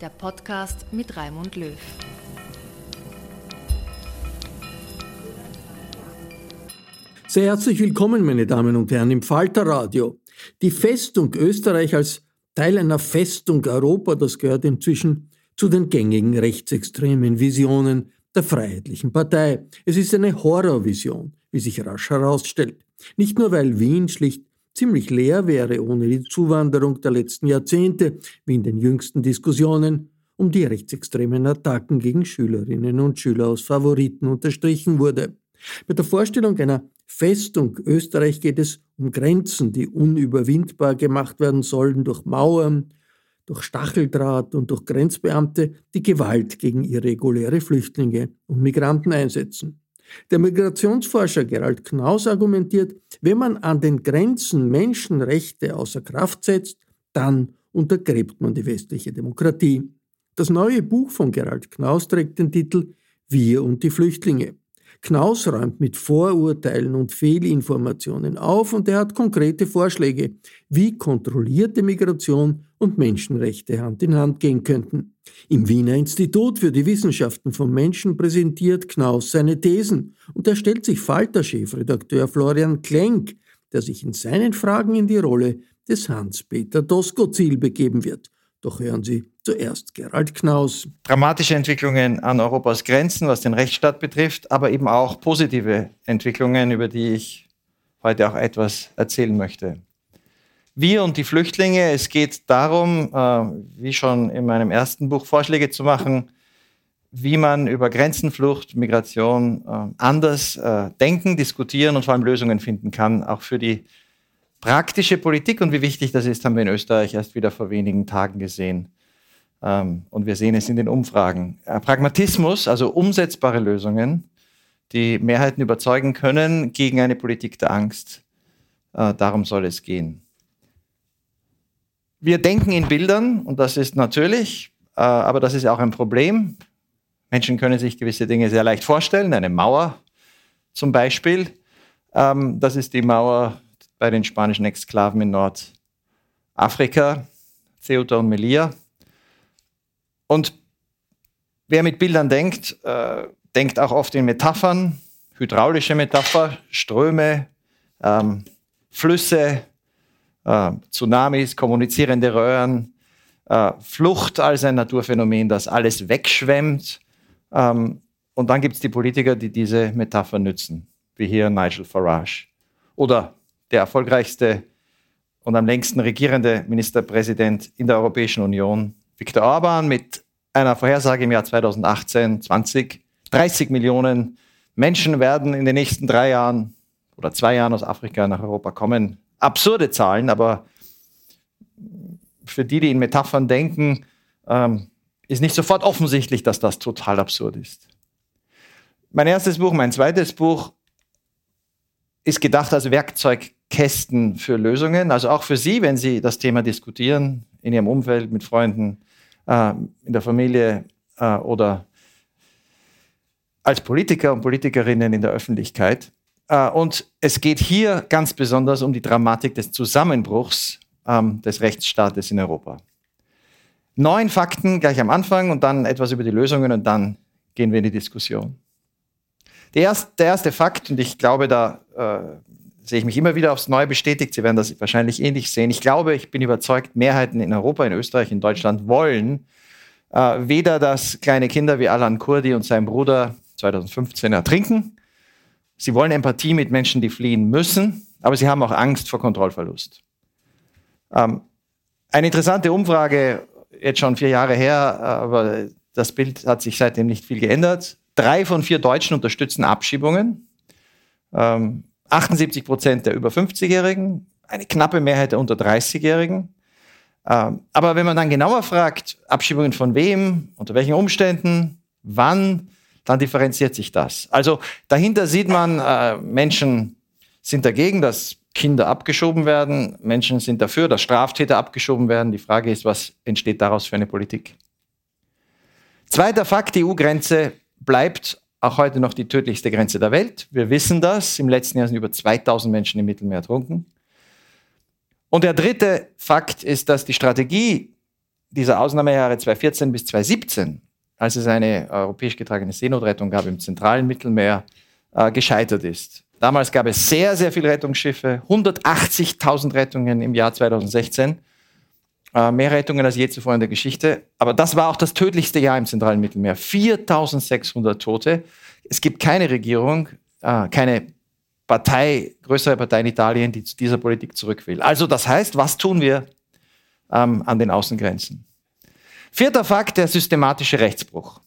der Podcast mit Raimund Löw. Sehr herzlich willkommen, meine Damen und Herren, im Falterradio. Die Festung Österreich als Teil einer Festung Europa, das gehört inzwischen zu den gängigen rechtsextremen Visionen der Freiheitlichen Partei. Es ist eine Horrorvision, wie sich rasch herausstellt. Nicht nur, weil Wien schlicht ziemlich leer wäre ohne die Zuwanderung der letzten Jahrzehnte, wie in den jüngsten Diskussionen um die rechtsextremen Attacken gegen Schülerinnen und Schüler aus Favoriten unterstrichen wurde. Bei der Vorstellung einer Festung Österreich geht es um Grenzen, die unüberwindbar gemacht werden sollen durch Mauern, durch Stacheldraht und durch Grenzbeamte, die Gewalt gegen irreguläre Flüchtlinge und Migranten einsetzen. Der Migrationsforscher Gerald Knaus argumentiert, wenn man an den Grenzen Menschenrechte außer Kraft setzt, dann untergräbt man die westliche Demokratie. Das neue Buch von Gerald Knaus trägt den Titel Wir und die Flüchtlinge. Knaus räumt mit Vorurteilen und Fehlinformationen auf und er hat konkrete Vorschläge, wie kontrollierte Migration und Menschenrechte Hand in Hand gehen könnten. Im Wiener Institut für die Wissenschaften von Menschen präsentiert Knaus seine Thesen und er stellt sich Falter-Chefredakteur Florian Klenk, der sich in seinen Fragen in die Rolle des Hans-Peter Doskozil begeben wird. Doch hören Sie zuerst Gerald Knaus. Dramatische Entwicklungen an Europas Grenzen, was den Rechtsstaat betrifft, aber eben auch positive Entwicklungen, über die ich heute auch etwas erzählen möchte. Wir und die Flüchtlinge, es geht darum, äh, wie schon in meinem ersten Buch, Vorschläge zu machen, wie man über Grenzenflucht, Migration äh, anders äh, denken, diskutieren und vor allem Lösungen finden kann, auch für die Praktische Politik und wie wichtig das ist, haben wir in Österreich erst wieder vor wenigen Tagen gesehen. Ähm, und wir sehen es in den Umfragen. Äh, Pragmatismus, also umsetzbare Lösungen, die Mehrheiten überzeugen können gegen eine Politik der Angst. Äh, darum soll es gehen. Wir denken in Bildern und das ist natürlich, äh, aber das ist auch ein Problem. Menschen können sich gewisse Dinge sehr leicht vorstellen. Eine Mauer zum Beispiel. Ähm, das ist die Mauer bei den spanischen Exklaven in Nordafrika, Ceuta und Melilla. Und wer mit Bildern denkt, äh, denkt auch oft in Metaphern, hydraulische Metapher, Ströme, ähm, Flüsse, äh, Tsunamis, kommunizierende Röhren, äh, Flucht als ein Naturphänomen, das alles wegschwemmt. Ähm, und dann gibt es die Politiker, die diese Metapher nützen, wie hier Nigel Farage. Oder der erfolgreichste und am längsten regierende Ministerpräsident in der Europäischen Union, Viktor Orban, mit einer Vorhersage im Jahr 2018, 20, 30 Millionen Menschen werden in den nächsten drei Jahren oder zwei Jahren aus Afrika nach Europa kommen. Absurde Zahlen, aber für die, die in Metaphern denken, ähm, ist nicht sofort offensichtlich, dass das total absurd ist. Mein erstes Buch, mein zweites Buch ist gedacht als Werkzeugkästen für Lösungen, also auch für Sie, wenn Sie das Thema diskutieren, in Ihrem Umfeld, mit Freunden, äh, in der Familie äh, oder als Politiker und Politikerinnen in der Öffentlichkeit. Äh, und es geht hier ganz besonders um die Dramatik des Zusammenbruchs ähm, des Rechtsstaates in Europa. Neun Fakten gleich am Anfang und dann etwas über die Lösungen und dann gehen wir in die Diskussion. Der erste, der erste Fakt, und ich glaube, da äh, sehe ich mich immer wieder aufs Neue bestätigt, Sie werden das wahrscheinlich ähnlich sehen. Ich glaube, ich bin überzeugt, Mehrheiten in Europa, in Österreich, in Deutschland wollen äh, weder, dass kleine Kinder wie Alan Kurdi und sein Bruder 2015 ertrinken. Sie wollen Empathie mit Menschen, die fliehen müssen, aber sie haben auch Angst vor Kontrollverlust. Ähm, eine interessante Umfrage, jetzt schon vier Jahre her, aber das Bild hat sich seitdem nicht viel geändert. Drei von vier Deutschen unterstützen Abschiebungen. Ähm, 78 Prozent der über 50-Jährigen, eine knappe Mehrheit der unter 30-Jährigen. Ähm, aber wenn man dann genauer fragt, Abschiebungen von wem, unter welchen Umständen, wann, dann differenziert sich das. Also dahinter sieht man, äh, Menschen sind dagegen, dass Kinder abgeschoben werden, Menschen sind dafür, dass Straftäter abgeschoben werden. Die Frage ist, was entsteht daraus für eine Politik? Zweiter Fakt, die EU-Grenze bleibt auch heute noch die tödlichste Grenze der Welt. Wir wissen das. Im letzten Jahr sind über 2000 Menschen im Mittelmeer ertrunken. Und der dritte Fakt ist, dass die Strategie dieser Ausnahmejahre 2014 bis 2017 als es eine europäisch getragene Seenotrettung gab im zentralen Mittelmeer, äh, gescheitert ist. Damals gab es sehr, sehr viele Rettungsschiffe, 180.000 Rettungen im Jahr 2016, äh, mehr Rettungen als je zuvor in der Geschichte. Aber das war auch das tödlichste Jahr im zentralen Mittelmeer, 4.600 Tote. Es gibt keine Regierung, äh, keine Partei, größere Partei in Italien, die zu dieser Politik zurück will. Also das heißt, was tun wir ähm, an den Außengrenzen? Vierter Fakt, der systematische Rechtsbruch.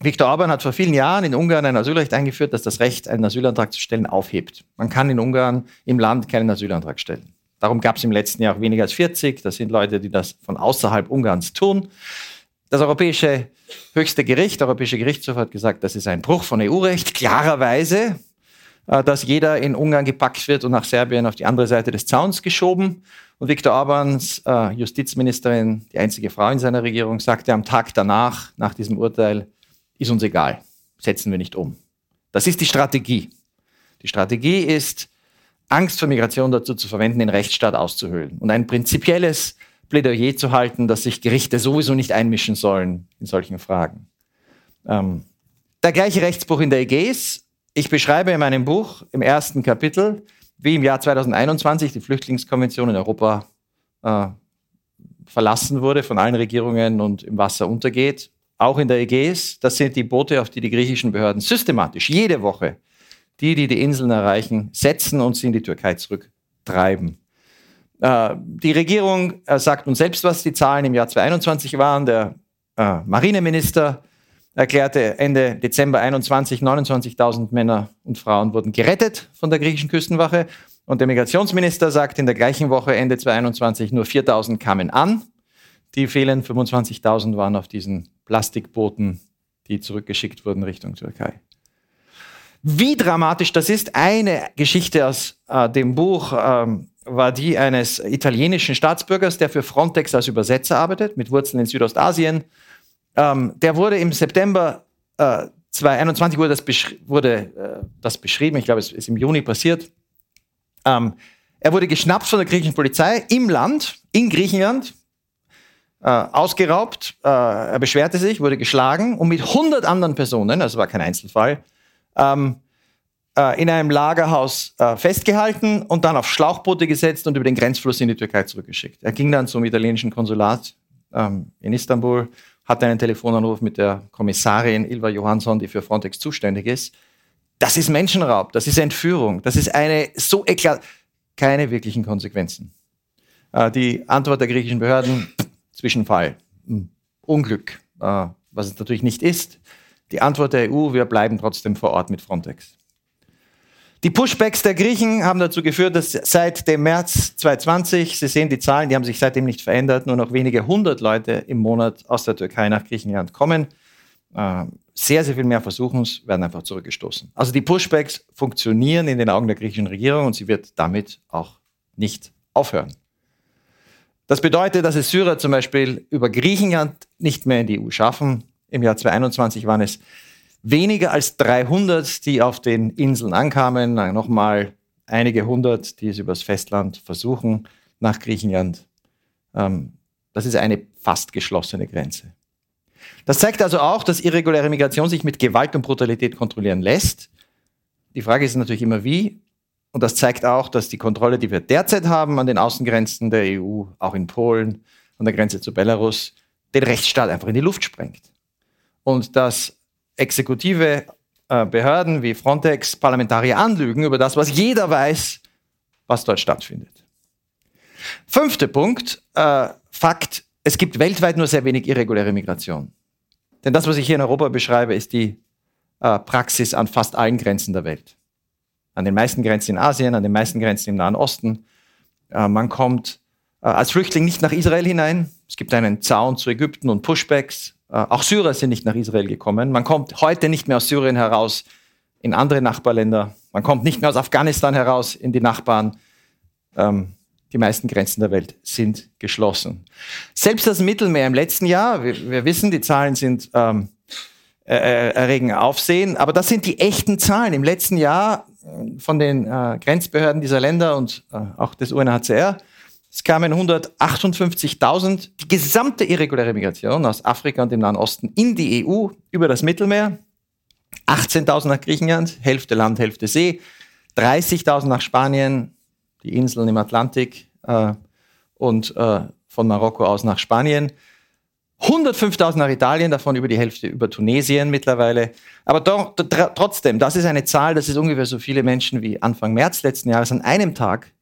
Viktor Orban hat vor vielen Jahren in Ungarn ein Asylrecht eingeführt, das das Recht, einen Asylantrag zu stellen, aufhebt. Man kann in Ungarn im Land keinen Asylantrag stellen. Darum gab es im letzten Jahr auch weniger als 40. Das sind Leute, die das von außerhalb Ungarns tun. Das Europäische Höchste Gericht, der Europäische Gerichtshof hat gesagt, das ist ein Bruch von EU-Recht, klarerweise, äh, dass jeder in Ungarn gepackt wird und nach Serbien auf die andere Seite des Zauns geschoben. Und Viktor Orbans äh, Justizministerin, die einzige Frau in seiner Regierung, sagte am Tag danach, nach diesem Urteil, ist uns egal, setzen wir nicht um. Das ist die Strategie. Die Strategie ist, Angst vor Migration dazu zu verwenden, den Rechtsstaat auszuhöhlen und ein prinzipielles Plädoyer zu halten, dass sich Gerichte sowieso nicht einmischen sollen in solchen Fragen. Ähm, der gleiche Rechtsbruch in der Ägäis. Ich beschreibe in meinem Buch im ersten Kapitel, wie im Jahr 2021 die Flüchtlingskonvention in Europa äh, verlassen wurde von allen Regierungen und im Wasser untergeht, auch in der Ägäis. Das sind die Boote, auf die die griechischen Behörden systematisch jede Woche die, die die Inseln erreichen, setzen und sie in die Türkei zurücktreiben. Äh, die Regierung äh, sagt uns selbst, was die Zahlen im Jahr 2021 waren. Der äh, Marineminister erklärte Ende Dezember 21, 29.000 Männer und Frauen wurden gerettet von der griechischen Küstenwache. Und der Migrationsminister sagt in der gleichen Woche, Ende 2021, nur 4.000 kamen an. Die fehlenden 25.000 waren auf diesen Plastikbooten, die zurückgeschickt wurden Richtung Türkei. Wie dramatisch das ist, eine Geschichte aus äh, dem Buch ähm, war die eines italienischen Staatsbürgers, der für Frontex als Übersetzer arbeitet, mit Wurzeln in Südostasien ähm, der wurde im September äh, 2021 wurde das, wurde, äh, das beschrieben, ich glaube, es ist im Juni passiert. Ähm, er wurde geschnappt von der griechischen Polizei im Land, in Griechenland, äh, ausgeraubt. Äh, er beschwerte sich, wurde geschlagen und mit 100 anderen Personen, also war kein Einzelfall, ähm, äh, in einem Lagerhaus äh, festgehalten und dann auf Schlauchboote gesetzt und über den Grenzfluss in die Türkei zurückgeschickt. Er ging dann zum italienischen Konsulat ähm, in Istanbul hatte einen Telefonanruf mit der Kommissarin Ilva Johansson, die für Frontex zuständig ist. Das ist Menschenraub, das ist Entführung, das ist eine so eklat, keine wirklichen Konsequenzen. Äh, die Antwort der griechischen Behörden, Zwischenfall, Unglück, äh, was es natürlich nicht ist. Die Antwort der EU, wir bleiben trotzdem vor Ort mit Frontex. Die Pushbacks der Griechen haben dazu geführt, dass seit dem März 2020, Sie sehen die Zahlen, die haben sich seitdem nicht verändert, nur noch wenige hundert Leute im Monat aus der Türkei nach Griechenland kommen. Äh, sehr, sehr viel mehr Versuchens werden einfach zurückgestoßen. Also die Pushbacks funktionieren in den Augen der griechischen Regierung und sie wird damit auch nicht aufhören. Das bedeutet, dass es Syrer zum Beispiel über Griechenland nicht mehr in die EU schaffen. Im Jahr 2021 waren es weniger als 300, die auf den Inseln ankamen. Nochmal einige hundert, die es übers Festland versuchen nach Griechenland. Ähm, das ist eine fast geschlossene Grenze. Das zeigt also auch, dass irreguläre Migration sich mit Gewalt und Brutalität kontrollieren lässt. Die Frage ist natürlich immer wie. Und das zeigt auch, dass die Kontrolle, die wir derzeit haben an den Außengrenzen der EU, auch in Polen, an der Grenze zu Belarus, den Rechtsstaat einfach in die Luft sprengt. Und dass exekutive äh, Behörden wie Frontex Parlamentarier anlügen über das, was jeder weiß, was dort stattfindet. Fünfter Punkt, äh, Fakt, es gibt weltweit nur sehr wenig irreguläre Migration. Denn das, was ich hier in Europa beschreibe, ist die äh, Praxis an fast allen Grenzen der Welt. An den meisten Grenzen in Asien, an den meisten Grenzen im Nahen Osten. Äh, man kommt äh, als Flüchtling nicht nach Israel hinein. Es gibt einen Zaun zu Ägypten und Pushbacks. Äh, auch Syrer sind nicht nach Israel gekommen. Man kommt heute nicht mehr aus Syrien heraus in andere Nachbarländer. Man kommt nicht mehr aus Afghanistan heraus in die Nachbarn. Ähm, die meisten Grenzen der Welt sind geschlossen. Selbst das Mittelmeer im letzten Jahr, wir, wir wissen, die Zahlen sind ähm, äh, erregen Aufsehen, aber das sind die echten Zahlen. Im letzten Jahr äh, von den äh, Grenzbehörden dieser Länder und äh, auch des UNHCR es kamen 158.000, die gesamte irreguläre Migration aus Afrika und dem Nahen Osten in die EU über das Mittelmeer. 18.000 nach Griechenland, Hälfte Land, Hälfte See. 30.000 nach Spanien, die Inseln im Atlantik äh, und äh, von Marokko aus nach Spanien. 105.000 nach Italien, davon über die Hälfte über Tunesien mittlerweile. Aber doch, trotzdem, das ist eine Zahl, das ist ungefähr so viele Menschen wie Anfang März letzten Jahres an einem Tag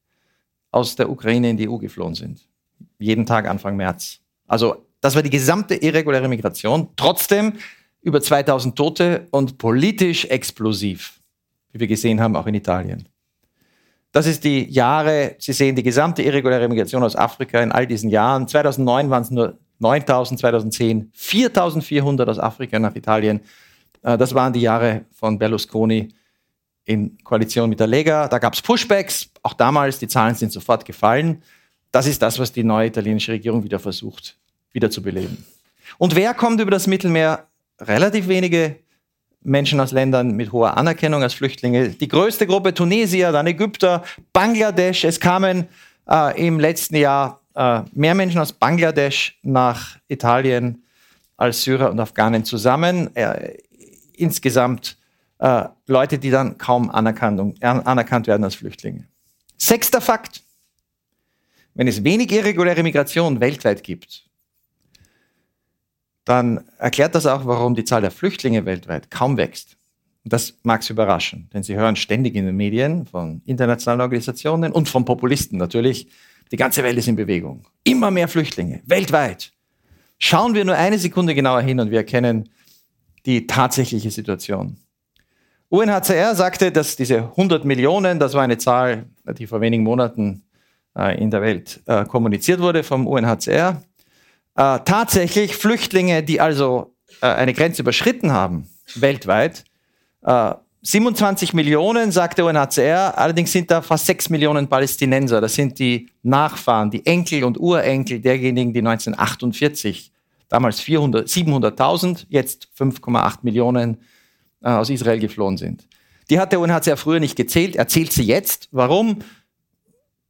aus der Ukraine in die EU geflohen sind. Jeden Tag Anfang März. Also das war die gesamte irreguläre Migration. Trotzdem über 2000 Tote und politisch explosiv, wie wir gesehen haben, auch in Italien. Das ist die Jahre, Sie sehen die gesamte irreguläre Migration aus Afrika in all diesen Jahren. 2009 waren es nur 9000, 2010 4400 aus Afrika nach Italien. Äh, das waren die Jahre von Berlusconi in Koalition mit der Lega. Da gab es Pushbacks, auch damals, die Zahlen sind sofort gefallen. Das ist das, was die neue italienische Regierung wieder versucht, wieder zu beleben. Und wer kommt über das Mittelmeer? Relativ wenige Menschen aus Ländern mit hoher Anerkennung als Flüchtlinge. Die größte Gruppe Tunesier, dann Ägypter, Bangladesch. Es kamen äh, im letzten Jahr äh, mehr Menschen aus Bangladesch nach Italien als Syrer und Afghanen zusammen. Äh, insgesamt äh, Leute, die dann kaum anerkannt, anerkannt werden als Flüchtlinge. Sechster Fakt. Wenn es wenig irreguläre Migration weltweit gibt, dann erklärt das auch, warum die Zahl der Flüchtlinge weltweit kaum wächst. Und das mag Sie überraschen, denn Sie hören ständig in den Medien von internationalen Organisationen und von Populisten natürlich, die ganze Welt ist in Bewegung. Immer mehr Flüchtlinge, weltweit. Schauen wir nur eine Sekunde genauer hin und wir erkennen die tatsächliche Situation. UNHCR sagte, dass diese 100 Millionen, das war eine Zahl, die vor wenigen Monaten äh, in der Welt äh, kommuniziert wurde vom UNHCR, äh, tatsächlich Flüchtlinge, die also äh, eine Grenze überschritten haben, weltweit. 27 äh, Millionen, sagt der UNHCR, allerdings sind da fast 6 Millionen Palästinenser. Das sind die Nachfahren, die Enkel und Urenkel derjenigen, die 1948, damals 700.000, jetzt 5,8 Millionen äh, aus Israel geflohen sind. Die hat der UNHCR früher nicht gezählt, er zählt sie jetzt. Warum?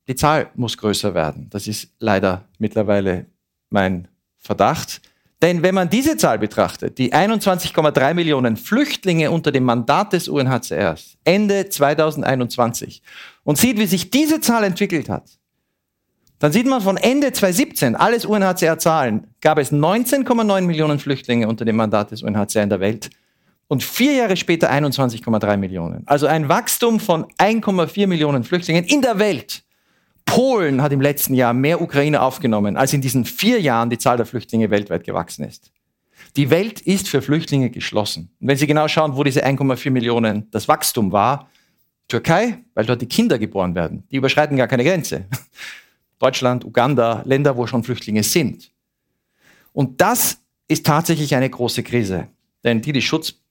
Die Zahl muss größer werden. Das ist leider mittlerweile mein Verdacht. Denn wenn man diese Zahl betrachtet, die 21,3 Millionen Flüchtlinge unter dem Mandat des UNHCRs Ende 2021 und sieht, wie sich diese Zahl entwickelt hat, dann sieht man von Ende 2017, alles UNHCR-Zahlen, gab es 19,9 Millionen Flüchtlinge unter dem Mandat des UNHCR in der Welt und vier Jahre später 21,3 Millionen. Also ein Wachstum von 1,4 Millionen Flüchtlingen in der Welt. Polen hat im letzten Jahr mehr Ukrainer aufgenommen, als in diesen vier Jahren die Zahl der Flüchtlinge weltweit gewachsen ist. Die Welt ist für Flüchtlinge geschlossen. Und wenn Sie genau schauen, wo diese 1,4 Millionen das Wachstum war, Türkei, weil dort die Kinder geboren werden, die überschreiten gar keine Grenze. Deutschland, Uganda, Länder, wo schon Flüchtlinge sind. Und das ist tatsächlich eine große Krise, denn die, die schutzbedürftig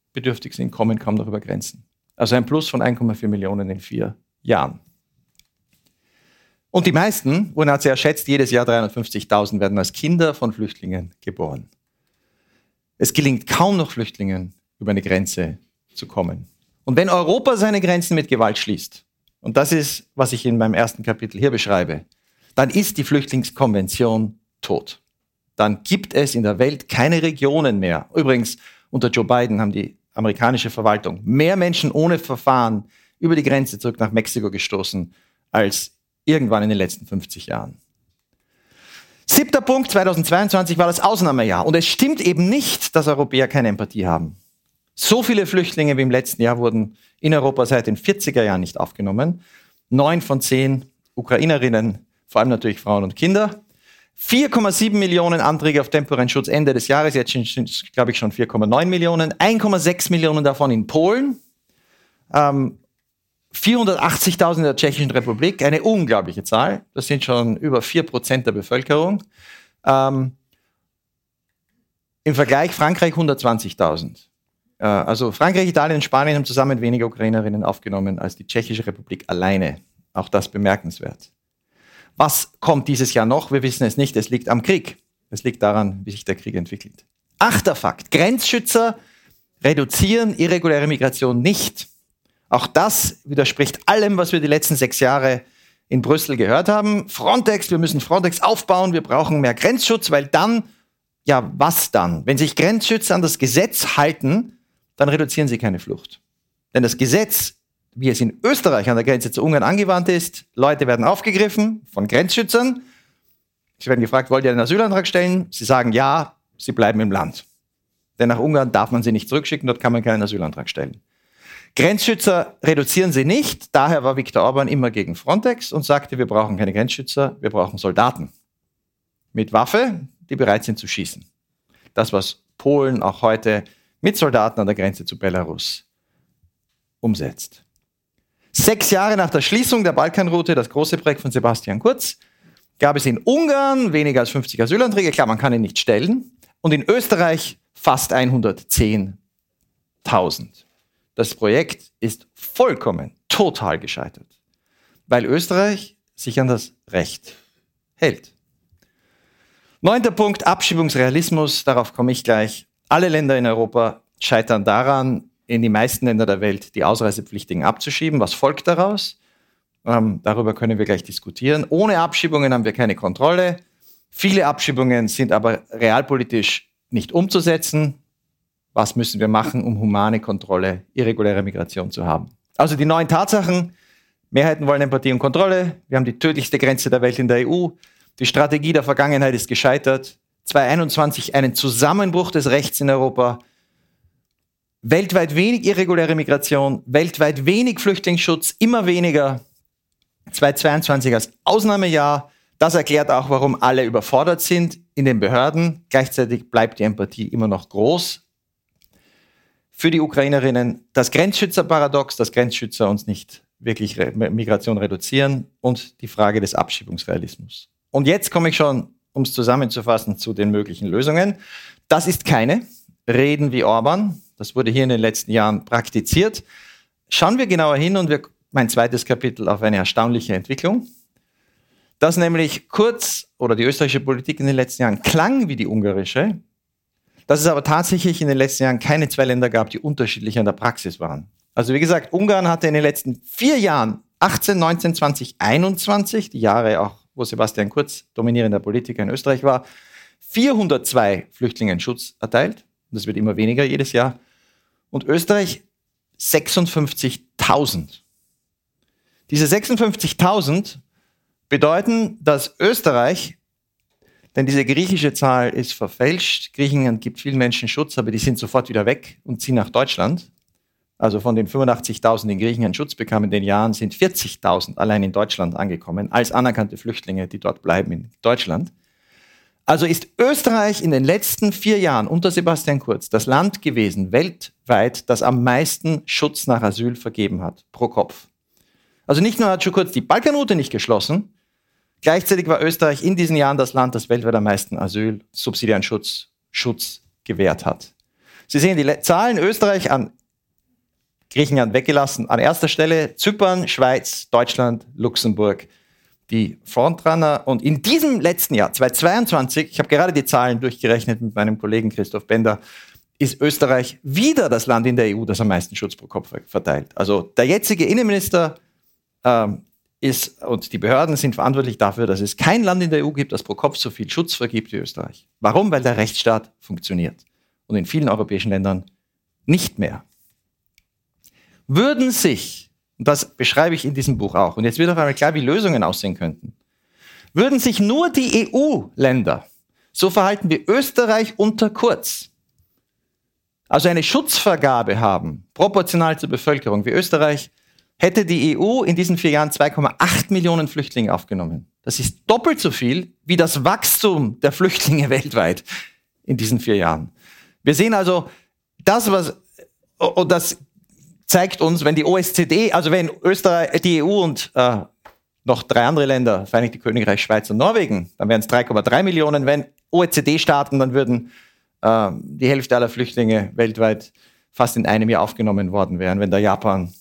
sind, kommen kaum noch über Grenzen. Also ein Plus von 1,4 Millionen in vier Jahren. Und die meisten, UNHCR schätzt, jedes Jahr 350.000 werden als Kinder von Flüchtlingen geboren. Es gelingt kaum noch Flüchtlingen über eine Grenze zu kommen. Und wenn Europa seine Grenzen mit Gewalt schließt, und das ist, was ich in meinem ersten Kapitel hier beschreibe, dann ist die Flüchtlingskonvention tot. Dann gibt es in der Welt keine Regionen mehr. Übrigens, unter Joe Biden haben die amerikanische Verwaltung mehr Menschen ohne Verfahren über die Grenze zurück nach Mexiko gestoßen als irgendwann in den letzten 50 Jahren. Siebter Punkt, 2022 war das Ausnahmejahr. Und es stimmt eben nicht, dass Europäer keine Empathie haben. So viele Flüchtlinge wie im letzten Jahr wurden in Europa seit den 40er Jahren nicht aufgenommen. Neun von zehn Ukrainerinnen, vor allem natürlich Frauen und Kinder. 4,7 Millionen Anträge auf temporären Schutz Ende des Jahres, jetzt sind, glaube ich, schon 4,9 Millionen. 1,6 Millionen davon in Polen. Ähm, 480.000 in der Tschechischen Republik, eine unglaubliche Zahl. Das sind schon über 4% der Bevölkerung. Ähm, Im Vergleich Frankreich 120.000. Äh, also Frankreich, Italien und Spanien haben zusammen weniger Ukrainerinnen aufgenommen als die Tschechische Republik alleine. Auch das bemerkenswert. Was kommt dieses Jahr noch? Wir wissen es nicht. Es liegt am Krieg. Es liegt daran, wie sich der Krieg entwickelt. Achter Fakt. Grenzschützer reduzieren irreguläre Migration nicht. Auch das widerspricht allem, was wir die letzten sechs Jahre in Brüssel gehört haben. Frontex, wir müssen Frontex aufbauen, wir brauchen mehr Grenzschutz, weil dann, ja, was dann? Wenn sich Grenzschützer an das Gesetz halten, dann reduzieren sie keine Flucht. Denn das Gesetz, wie es in Österreich an der Grenze zu Ungarn angewandt ist, Leute werden aufgegriffen von Grenzschützern. Sie werden gefragt, wollt ihr einen Asylantrag stellen? Sie sagen ja, sie bleiben im Land. Denn nach Ungarn darf man sie nicht zurückschicken, dort kann man keinen Asylantrag stellen. Grenzschützer reduzieren sie nicht. Daher war Viktor Orban immer gegen Frontex und sagte, wir brauchen keine Grenzschützer, wir brauchen Soldaten mit Waffe, die bereit sind zu schießen. Das, was Polen auch heute mit Soldaten an der Grenze zu Belarus umsetzt. Sechs Jahre nach der Schließung der Balkanroute, das große Projekt von Sebastian Kurz, gab es in Ungarn weniger als 50 Asylanträge. Klar, man kann ihn nicht stellen. Und in Österreich fast 110.000. Das Projekt ist vollkommen, total gescheitert, weil Österreich sich an das Recht hält. Neunter Punkt, Abschiebungsrealismus, darauf komme ich gleich. Alle Länder in Europa scheitern daran, in die meisten Länder der Welt die Ausreisepflichtigen abzuschieben. Was folgt daraus? Ähm, darüber können wir gleich diskutieren. Ohne Abschiebungen haben wir keine Kontrolle. Viele Abschiebungen sind aber realpolitisch nicht umzusetzen was müssen wir machen, um humane Kontrolle irregulärer Migration zu haben. Also die neuen Tatsachen, Mehrheiten wollen Empathie und Kontrolle, wir haben die tödlichste Grenze der Welt in der EU, die Strategie der Vergangenheit ist gescheitert, 2021 einen Zusammenbruch des Rechts in Europa, weltweit wenig irreguläre Migration, weltweit wenig Flüchtlingsschutz, immer weniger, 2022 als Ausnahmejahr, das erklärt auch, warum alle überfordert sind in den Behörden. Gleichzeitig bleibt die Empathie immer noch groß für die Ukrainerinnen das Grenzschützerparadox, dass Grenzschützer uns nicht wirklich Migration reduzieren und die Frage des Abschiebungsrealismus. Und jetzt komme ich schon, um es zusammenzufassen, zu den möglichen Lösungen. Das ist keine Reden wie Orban. Das wurde hier in den letzten Jahren praktiziert. Schauen wir genauer hin und wir, mein zweites Kapitel auf eine erstaunliche Entwicklung. Dass nämlich Kurz oder die österreichische Politik in den letzten Jahren klang wie die ungarische, dass es aber tatsächlich in den letzten Jahren keine zwei Länder gab, die unterschiedlich an der Praxis waren. Also wie gesagt, Ungarn hatte in den letzten vier Jahren, 18, 19, 20, 21, die Jahre auch, wo Sebastian Kurz dominierender Politiker in Österreich war, 402 Flüchtlingen Schutz erteilt. Das wird immer weniger jedes Jahr. Und Österreich 56.000. Diese 56.000 bedeuten, dass Österreich denn diese griechische Zahl ist verfälscht. Griechenland gibt vielen Menschen Schutz, aber die sind sofort wieder weg und ziehen nach Deutschland. Also von den 85.000, die in Griechenland Schutz bekamen in den Jahren, sind 40.000 allein in Deutschland angekommen, als anerkannte Flüchtlinge, die dort bleiben in Deutschland. Also ist Österreich in den letzten vier Jahren unter Sebastian Kurz das Land gewesen, weltweit, das am meisten Schutz nach Asyl vergeben hat, pro Kopf. Also nicht nur hat schon kurz die Balkanroute nicht geschlossen, gleichzeitig war Österreich in diesen Jahren das Land, das weltweit am meisten Asyl, subsidiären Schutz, Schutz gewährt hat. Sie sehen die Zahlen Österreich an Griechenland weggelassen. An erster Stelle Zypern, Schweiz, Deutschland, Luxemburg, die Frontrunner. Und in diesem letzten Jahr, 2022, ich habe gerade die Zahlen durchgerechnet mit meinem Kollegen Christoph Bender, ist Österreich wieder das Land in der EU, das am meisten Schutz pro Kopf verteilt. Also der jetzige Innenminister ähm, ist, und die Behörden sind verantwortlich dafür, dass es kein Land in der EU gibt, das pro Kopf so viel Schutz vergibt wie Österreich. Warum? Weil der Rechtsstaat funktioniert. Und in vielen europäischen Ländern nicht mehr. Würden sich und das beschreibe ich in diesem Buch auch. Und jetzt wird auf einmal klar, wie Lösungen aussehen könnten. Würden sich nur die EU-Länder so verhalten wie Österreich unter Kurz, also eine Schutzvergabe haben, proportional zur Bevölkerung wie Österreich, hätte die EU in diesen vier Jahren 2,8 Millionen Flüchtlinge aufgenommen. Das ist doppelt so viel wie das Wachstum der Flüchtlinge weltweit in diesen vier Jahren. Wir sehen also, das, was, das zeigt uns, wenn die OSZE, also wenn Österreich, die EU und äh, noch drei andere Länder, Vereinigte Königreich, Schweiz und Norwegen, dann wären es 3,3 Millionen. Wenn OECD-Staaten, dann würden äh, die Hälfte aller Flüchtlinge weltweit fast in einem Jahr aufgenommen worden wären, wenn da Japan,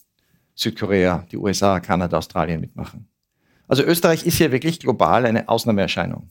Südkorea, die USA, Kanada, Australien mitmachen. Also Österreich ist hier wirklich global eine Ausnahmeerscheinung.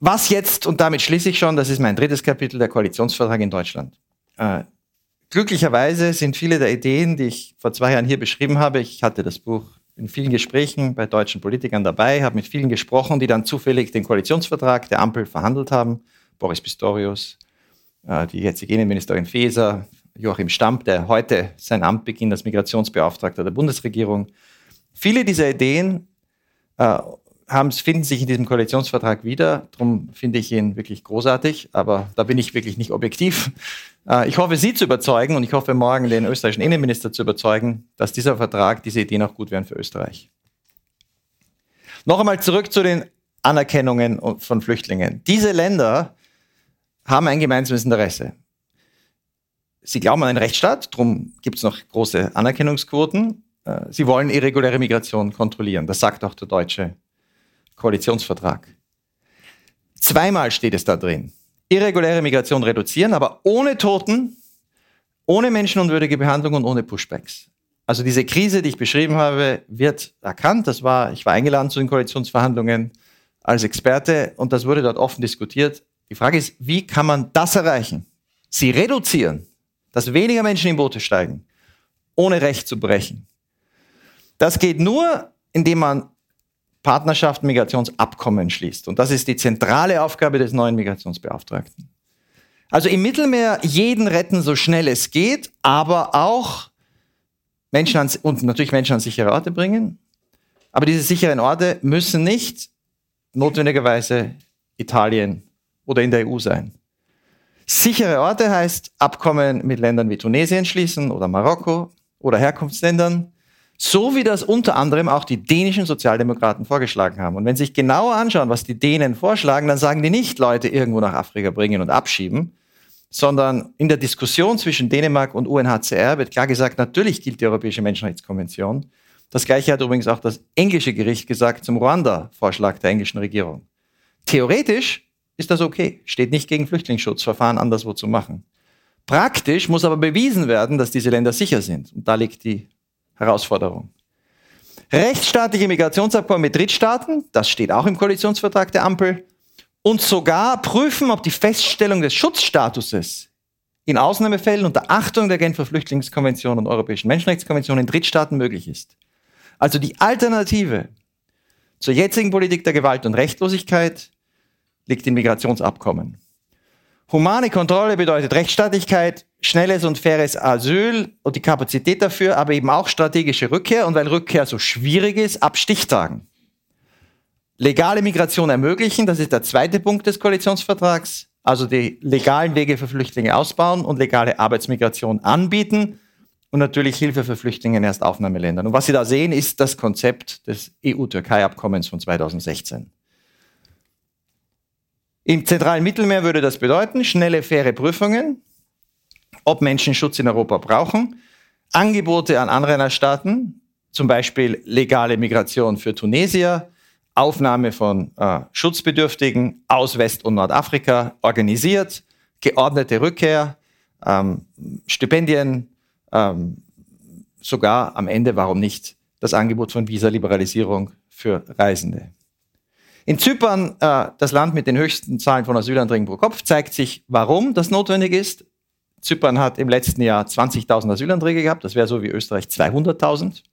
Was jetzt, und damit schließe ich schon, das ist mein drittes Kapitel, der Koalitionsvertrag in Deutschland. Äh, glücklicherweise sind viele der Ideen, die ich vor zwei Jahren hier beschrieben habe, ich hatte das Buch in vielen Gesprächen bei deutschen Politikern dabei, habe mit vielen gesprochen, die dann zufällig den Koalitionsvertrag der Ampel verhandelt haben. Boris Pistorius, äh, die jetzige Innenministerin Faeser, Joachim Stamp, der heute sein Amt beginnt als Migrationsbeauftragter der Bundesregierung. Viele dieser Ideen äh, finden sich in diesem Koalitionsvertrag wieder. Darum finde ich ihn wirklich großartig, aber da bin ich wirklich nicht objektiv. Äh, ich hoffe, Sie zu überzeugen und ich hoffe, morgen den österreichischen Innenminister zu überzeugen, dass dieser Vertrag, diese Ideen auch gut wären für Österreich. Noch einmal zurück zu den Anerkennungen von Flüchtlingen. Diese Länder haben ein gemeinsames Interesse. Sie glauben an einen Rechtsstaat, darum gibt es noch große Anerkennungsquoten. Äh, sie wollen irreguläre Migration kontrollieren. Das sagt auch der deutsche Koalitionsvertrag. Zweimal steht es da drin. Irreguläre Migration reduzieren, aber ohne Toten, ohne menschenunwürdige Behandlung und ohne Pushbacks. Also diese Krise, die ich beschrieben habe, wird erkannt. Das war, ich war eingeladen zu den Koalitionsverhandlungen als Experte und das wurde dort offen diskutiert. Die Frage ist, wie kann man das erreichen? Sie reduzieren, dass weniger Menschen in Boote steigen, ohne Recht zu brechen. Das geht nur, indem man Partnerschaften, Migrationsabkommen schließt. Und das ist die zentrale Aufgabe des neuen Migrationsbeauftragten. Also im Mittelmeer jeden retten, so schnell es geht, aber auch Menschen an, und natürlich Menschen an sichere Orte bringen. Aber diese sicheren Orte müssen nicht notwendigerweise Italien oder in der EU sein. Sichere Orte heißt Abkommen mit Ländern wie Tunesien schließen oder Marokko oder Herkunftsländern so wie das unter anderem auch die dänischen Sozialdemokraten vorgeschlagen haben. Und wenn Sie sich genauer anschauen, was die Dänen vorschlagen, dann sagen die nicht Leute irgendwo nach Afrika bringen und abschieben, sondern in der Diskussion zwischen Dänemark und UNHCR wird klar gesagt, natürlich gilt die Europäische Menschenrechtskonvention. Das gleiche hat übrigens auch das englische Gericht gesagt zum Ruanda-Vorschlag der englischen Regierung. Theoretisch ist das okay, steht nicht gegen Flüchtlingsschutzverfahren anderswo zu machen. Praktisch muss aber bewiesen werden, dass diese Länder sicher sind. Und da liegt die Herausforderung. Rechtsstaatliche Migrationsabkommen mit Drittstaaten, das steht auch im Koalitionsvertrag der Ampel, und sogar prüfen, ob die Feststellung des Schutzstatuses in Ausnahmefällen unter Achtung der Genfer Flüchtlingskonvention und Europäischen Menschenrechtskonvention in Drittstaaten möglich ist. Also die Alternative zur jetzigen Politik der Gewalt und Rechtlosigkeit liegt im Migrationsabkommen. Humane Kontrolle bedeutet Rechtsstaatlichkeit, schnelles und faires Asyl und die Kapazität dafür, aber eben auch strategische Rückkehr und weil Rückkehr so schwierig ist, ab Stichtagen. Legale Migration ermöglichen, das ist der zweite Punkt des Koalitionsvertrags, also die legalen Wege für Flüchtlinge ausbauen und legale Arbeitsmigration anbieten und natürlich Hilfe für Flüchtlinge in Erstaufnahmeländern. Und was Sie da sehen, ist das Konzept des EU-Türkei-Abkommens von 2016. Im zentralen Mittelmeer würde das bedeuten, schnelle, faire Prüfungen, ob Menschen Schutz in Europa brauchen, Angebote an Anrainerstaaten, zum Beispiel legale Migration für Tunesier, Aufnahme von äh, Schutzbedürftigen aus West- und Nordafrika organisiert, geordnete Rückkehr, ähm, Stipendien, ähm, sogar am Ende, warum nicht, das Angebot von Visaliberalisierung für Reisende. In Zypern, äh, das Land mit den höchsten Zahlen von Asylanträgen pro Kopf, zeigt sich, warum das notwendig ist. Zypern hat im letzten Jahr 20.000 Asylanträge gehabt, das wäre so wie Österreich 200.000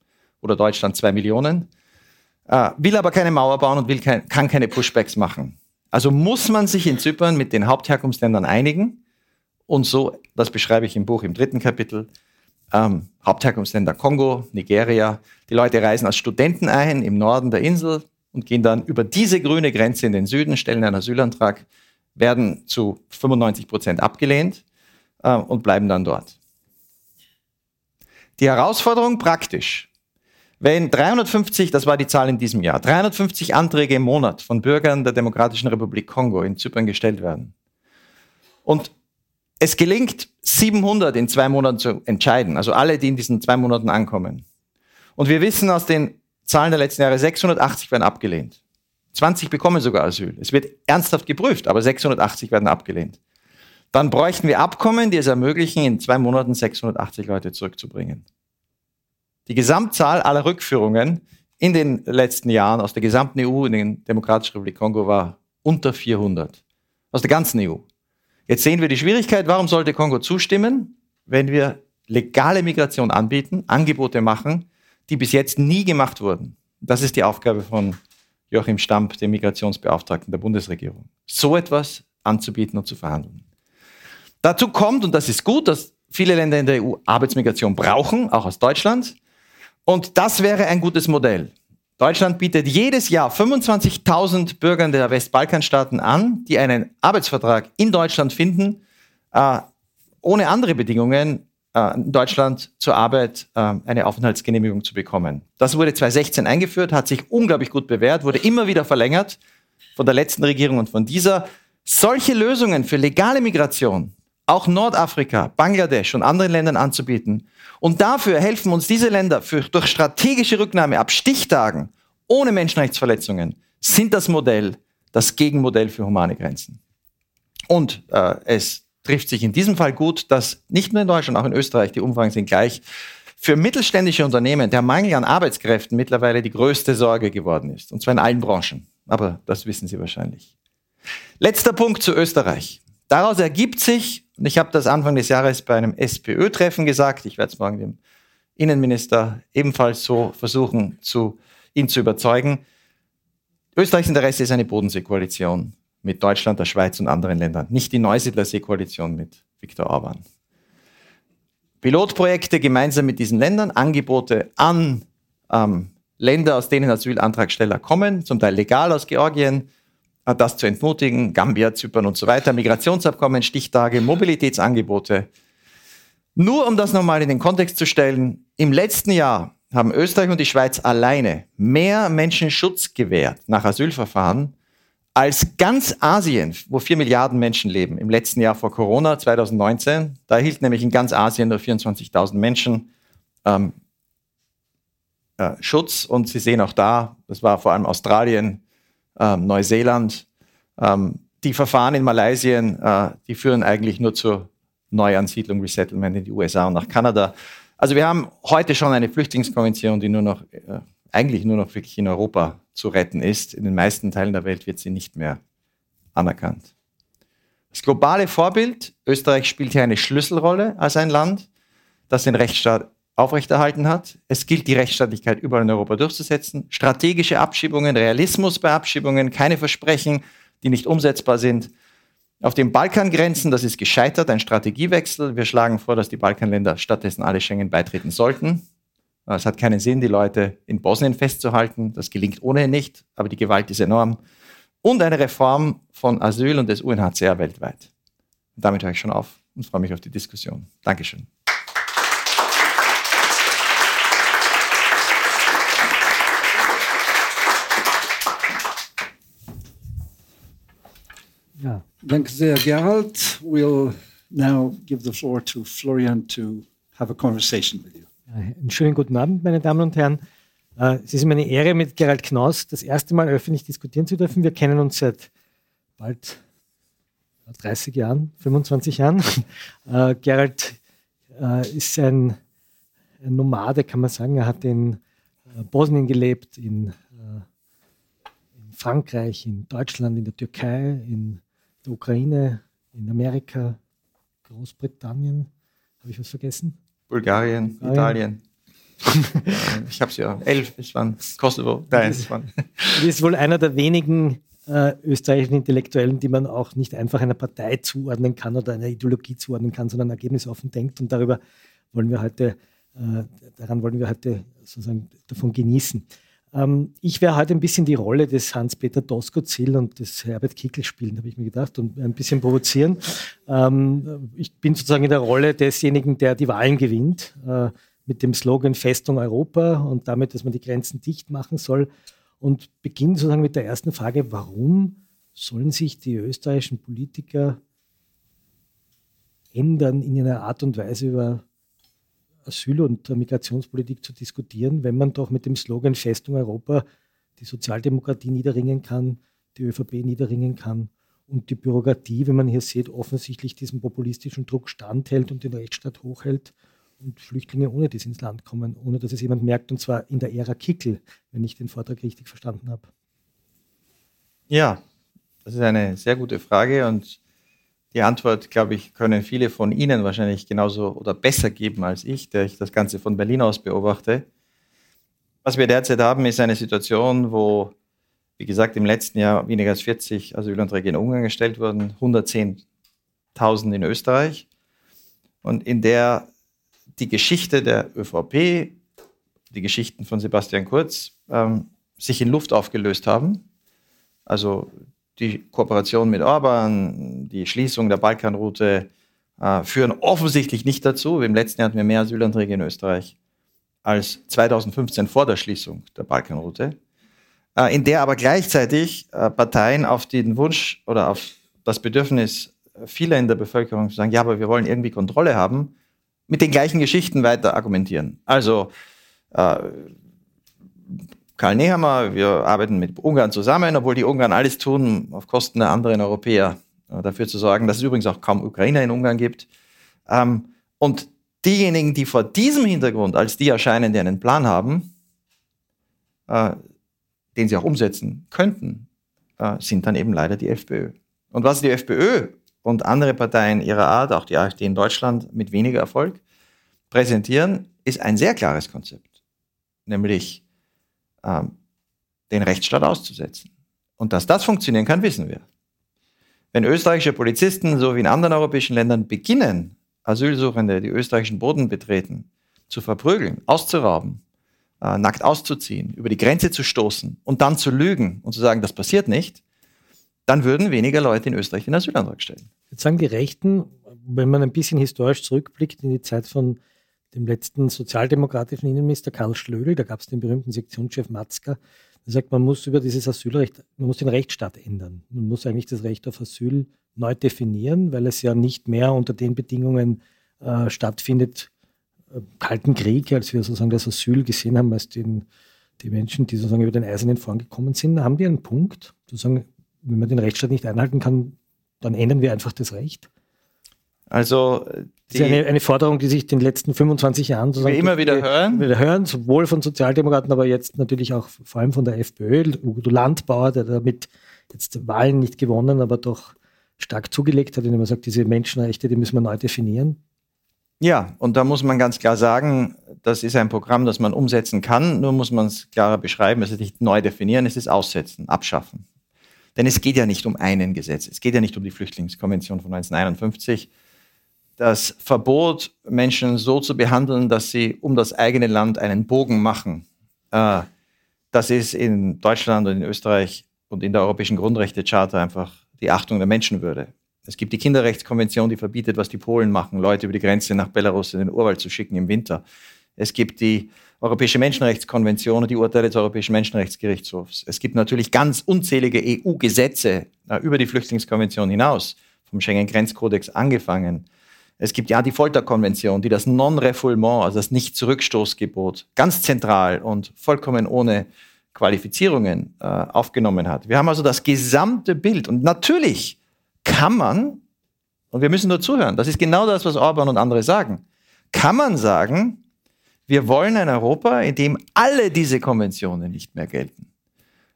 oder Deutschland 2 Millionen, äh, will aber keine Mauer bauen und will kein, kann keine Pushbacks machen. Also muss man sich in Zypern mit den Hauptherkunftsländern einigen und so, das beschreibe ich im Buch im dritten Kapitel, ähm, Hauptherkunftsländer Kongo, Nigeria. Die Leute reisen als Studenten ein im Norden der Insel, und gehen dann über diese grüne Grenze in den Süden, stellen einen Asylantrag, werden zu 95 Prozent abgelehnt äh, und bleiben dann dort. Die Herausforderung praktisch. Wenn 350, das war die Zahl in diesem Jahr, 350 Anträge im Monat von Bürgern der Demokratischen Republik Kongo in Zypern gestellt werden und es gelingt, 700 in zwei Monaten zu entscheiden, also alle, die in diesen zwei Monaten ankommen. Und wir wissen aus den Zahlen der letzten Jahre, 680 werden abgelehnt. 20 bekommen sogar Asyl. Es wird ernsthaft geprüft, aber 680 werden abgelehnt. Dann bräuchten wir Abkommen, die es ermöglichen, in zwei Monaten 680 Leute zurückzubringen. Die Gesamtzahl aller Rückführungen in den letzten Jahren aus der gesamten EU in den Demokratischen Republik Kongo war unter 400. Aus der ganzen EU. Jetzt sehen wir die Schwierigkeit, warum sollte Kongo zustimmen, wenn wir legale Migration anbieten, Angebote machen, die bis jetzt nie gemacht wurden. Das ist die Aufgabe von Joachim Stamp, dem Migrationsbeauftragten der Bundesregierung, so etwas anzubieten und zu verhandeln. Dazu kommt, und das ist gut, dass viele Länder in der EU Arbeitsmigration brauchen, auch aus Deutschland. Und das wäre ein gutes Modell. Deutschland bietet jedes Jahr 25.000 Bürgern der Westbalkanstaaten an, die einen Arbeitsvertrag in Deutschland finden, äh, ohne andere Bedingungen, in Deutschland zur Arbeit äh, eine Aufenthaltsgenehmigung zu bekommen. Das wurde 2016 eingeführt, hat sich unglaublich gut bewährt, wurde immer wieder verlängert von der letzten Regierung und von dieser. Solche Lösungen für legale Migration, auch Nordafrika, Bangladesch und anderen Ländern anzubieten. Und dafür helfen uns diese Länder für, durch strategische Rücknahme ab Stichtagen ohne Menschenrechtsverletzungen sind das Modell, das Gegenmodell für humane Grenzen. Und äh, es trifft sich in diesem Fall gut, dass nicht nur in Deutschland, auch in Österreich, die Umfragen sind gleich, für mittelständische Unternehmen der Mangel an Arbeitskräften mittlerweile die größte Sorge geworden ist. Und zwar in allen Branchen. Aber das wissen Sie wahrscheinlich. Letzter Punkt zu Österreich. Daraus ergibt sich, und ich habe das Anfang des Jahres bei einem SPÖ-Treffen gesagt, ich werde es morgen dem Innenminister ebenfalls so versuchen, zu, ihn zu überzeugen. Österreichs Interesse ist eine Bodenseekoalition mit Deutschland, der Schweiz und anderen Ländern, nicht die Neusiedlersee-Koalition mit Viktor Orban. Pilotprojekte gemeinsam mit diesen Ländern, Angebote an ähm, Länder, aus denen Asylantragsteller kommen, zum Teil legal aus Georgien, äh, das zu entmutigen, Gambia, Zypern und so weiter, Migrationsabkommen, Stichtage, Mobilitätsangebote. Nur um das nochmal in den Kontext zu stellen, im letzten Jahr haben Österreich und die Schweiz alleine mehr Menschen Schutz gewährt nach Asylverfahren als ganz Asien, wo vier Milliarden Menschen leben, im letzten Jahr vor Corona, 2019, da erhielt nämlich in ganz Asien nur 24.000 Menschen ähm, äh, Schutz. Und Sie sehen auch da, das war vor allem Australien, ähm, Neuseeland, ähm, die Verfahren in Malaysia, äh, die führen eigentlich nur zur Neuansiedlung, Resettlement in die USA und nach Kanada. Also wir haben heute schon eine Flüchtlingskonvention, die nur noch, äh, eigentlich nur noch wirklich in Europa zu retten ist. In den meisten Teilen der Welt wird sie nicht mehr anerkannt. Das globale Vorbild, Österreich spielt hier eine Schlüsselrolle als ein Land, das den Rechtsstaat aufrechterhalten hat. Es gilt, die Rechtsstaatlichkeit überall in Europa durchzusetzen. Strategische Abschiebungen, Realismus bei Abschiebungen, keine Versprechen, die nicht umsetzbar sind. Auf den Balkangrenzen, das ist gescheitert, ein Strategiewechsel. Wir schlagen vor, dass die Balkanländer stattdessen alle Schengen beitreten sollten. Es hat keinen Sinn, die Leute in Bosnien festzuhalten. Das gelingt ohnehin nicht, aber die Gewalt ist enorm. Und eine Reform von Asyl und des UNHCR weltweit. Und damit höre ich schon auf und freue mich auf die Diskussion. Dankeschön. Ja, danke sehr, Gerald. We'll now give the floor to Florian to have a conversation with you. Einen schönen guten Abend, meine Damen und Herren. Äh, es ist mir eine Ehre, mit Gerald Knaus das erste Mal öffentlich diskutieren zu dürfen. Wir kennen uns seit bald 30 Jahren, 25 Jahren. Äh, Gerald äh, ist ein, Nomade, kann man sagen. Er hat in Bosnien gelebt, in, in Frankreich, in Deutschland, in der Türkei, in der Ukraine, in Amerika, Großbritannien. Habe ich was vergessen? Bulgarien, Bulgarien. Italien. ich habe es ja elf, es waren Kosovo, nein, es waren. Das ist wohl einer der wenigen äh, österreichischen Intellektuellen, die man auch nicht einfach einer Partei zuordnen kann oder einer Ideologie zuordnen kann, sondern ergebnisoffen denkt. Und darüber wollen wir heute, äh, daran wollen wir heute sozusagen davon genießen. Ähm, ich werde heute ein bisschen die Rolle des Hans-Peter Doskozil und des Herbert Kickel spielen, habe ich mir gedacht, und ein bisschen provozieren. Ähm, ich bin sozusagen in der Rolle desjenigen, der die Wahlen gewinnt, äh, mit dem Slogan Festung Europa und damit, dass man die Grenzen dicht machen soll. Und beginne sozusagen mit der ersten Frage, warum sollen sich die österreichischen Politiker ändern in einer Art und Weise über Asyl- und Migrationspolitik zu diskutieren, wenn man doch mit dem Slogan Festung Europa die Sozialdemokratie niederringen kann, die ÖVP niederringen kann und die Bürokratie, wenn man hier sieht, offensichtlich diesem populistischen Druck standhält und den Rechtsstaat hochhält und Flüchtlinge ohne dies ins Land kommen, ohne dass es jemand merkt, und zwar in der Ära Kickel, wenn ich den Vortrag richtig verstanden habe. Ja, das ist eine sehr gute Frage und die Antwort, glaube ich, können viele von Ihnen wahrscheinlich genauso oder besser geben als ich, der ich das Ganze von Berlin aus beobachte. Was wir derzeit haben, ist eine Situation, wo, wie gesagt, im letzten Jahr weniger als 40 Asylanträge in Ungarn gestellt wurden, 110.000 in Österreich und in der die Geschichte der ÖVP, die Geschichten von Sebastian Kurz, ähm, sich in Luft aufgelöst haben. Also die Kooperation mit Orban, die Schließung der Balkanroute äh, führen offensichtlich nicht dazu. Im letzten Jahr hatten wir mehr Asylanträge in Österreich als 2015 vor der Schließung der Balkanroute, äh, in der aber gleichzeitig äh, Parteien auf den Wunsch oder auf das Bedürfnis vieler in der Bevölkerung zu sagen, ja, aber wir wollen irgendwie Kontrolle haben, mit den gleichen Geschichten weiter argumentieren. Also äh, Karl Nehammer, wir arbeiten mit Ungarn zusammen, obwohl die Ungarn alles tun, auf Kosten der anderen Europäer äh, dafür zu sorgen, dass es übrigens auch kaum Ukrainer in Ungarn gibt. Ähm, und diejenigen, die vor diesem Hintergrund als die erscheinen, die einen Plan haben, äh, den sie auch umsetzen könnten, äh, sind dann eben leider die FPÖ. Und was die FPÖ und andere Parteien ihrer Art, auch die AfD in Deutschland mit weniger Erfolg, präsentieren, ist ein sehr klares Konzept. Nämlich ähm, den Rechtsstaat auszusetzen. Und dass das funktionieren kann, wissen wir. Wenn österreichische Polizisten, so wie in anderen europäischen Ländern, beginnen, Asylsuchende, die österreichischen Boden betreten, zu verprügeln, auszurauben, äh, nackt auszuziehen, über die Grenze zu stoßen und dann zu lügen und zu sagen, das passiert nicht, dann würden weniger Leute in Österreich den Asylantrag stellen. Jetzt sagen die Rechten, wenn man ein bisschen historisch zurückblickt in die Zeit von dem letzten sozialdemokratischen Innenminister Karl Schlögl, da gab es den berühmten Sektionschef Matzka, der sagt, man muss über dieses Asylrecht, man muss den Rechtsstaat ändern. Man muss eigentlich das Recht auf Asyl neu definieren, weil es ja nicht mehr unter den Bedingungen äh, stattfindet, äh, Kalten Krieg, als wir sozusagen das Asyl gesehen haben, als den, die Menschen, die sozusagen über den eisernen Vorhang gekommen sind, haben die einen Punkt, sozusagen, wenn man den Rechtsstaat nicht einhalten kann, dann ändern wir einfach das Recht. Also das ist eine, eine, Forderung, die sich in den letzten 25 Jahren sozusagen immer wieder hören. wieder hören, sowohl von Sozialdemokraten, aber jetzt natürlich auch vor allem von der FPÖ. Udo Landbauer, der damit jetzt Wahlen nicht gewonnen, aber doch stark zugelegt hat, indem er sagt, diese Menschenrechte, die müssen wir neu definieren. Ja, und da muss man ganz klar sagen, das ist ein Programm, das man umsetzen kann, nur muss man es klarer beschreiben, es ist nicht neu definieren, es ist aussetzen, abschaffen. Denn es geht ja nicht um einen Gesetz, es geht ja nicht um die Flüchtlingskonvention von 1951. Das Verbot, Menschen so zu behandeln, dass sie um das eigene Land einen Bogen machen, äh, das ist in Deutschland und in Österreich und in der Europäischen Grundrechtecharta einfach die Achtung der Menschenwürde. Es gibt die Kinderrechtskonvention, die verbietet, was die Polen machen, Leute über die Grenze nach Belarus in den Urwald zu schicken im Winter. Es gibt die Europäische Menschenrechtskonvention und die Urteile des Europäischen Menschenrechtsgerichtshofs. Es gibt natürlich ganz unzählige EU-Gesetze äh, über die Flüchtlingskonvention hinaus, vom Schengen-Grenzkodex angefangen. Es gibt ja die Folterkonvention, die das Non-Refoulement, also das Nicht-Zurückstoßgebot, ganz zentral und vollkommen ohne Qualifizierungen äh, aufgenommen hat. Wir haben also das gesamte Bild. Und natürlich kann man, und wir müssen nur zuhören, das ist genau das, was Orban und andere sagen, kann man sagen, wir wollen ein Europa, in dem alle diese Konventionen nicht mehr gelten.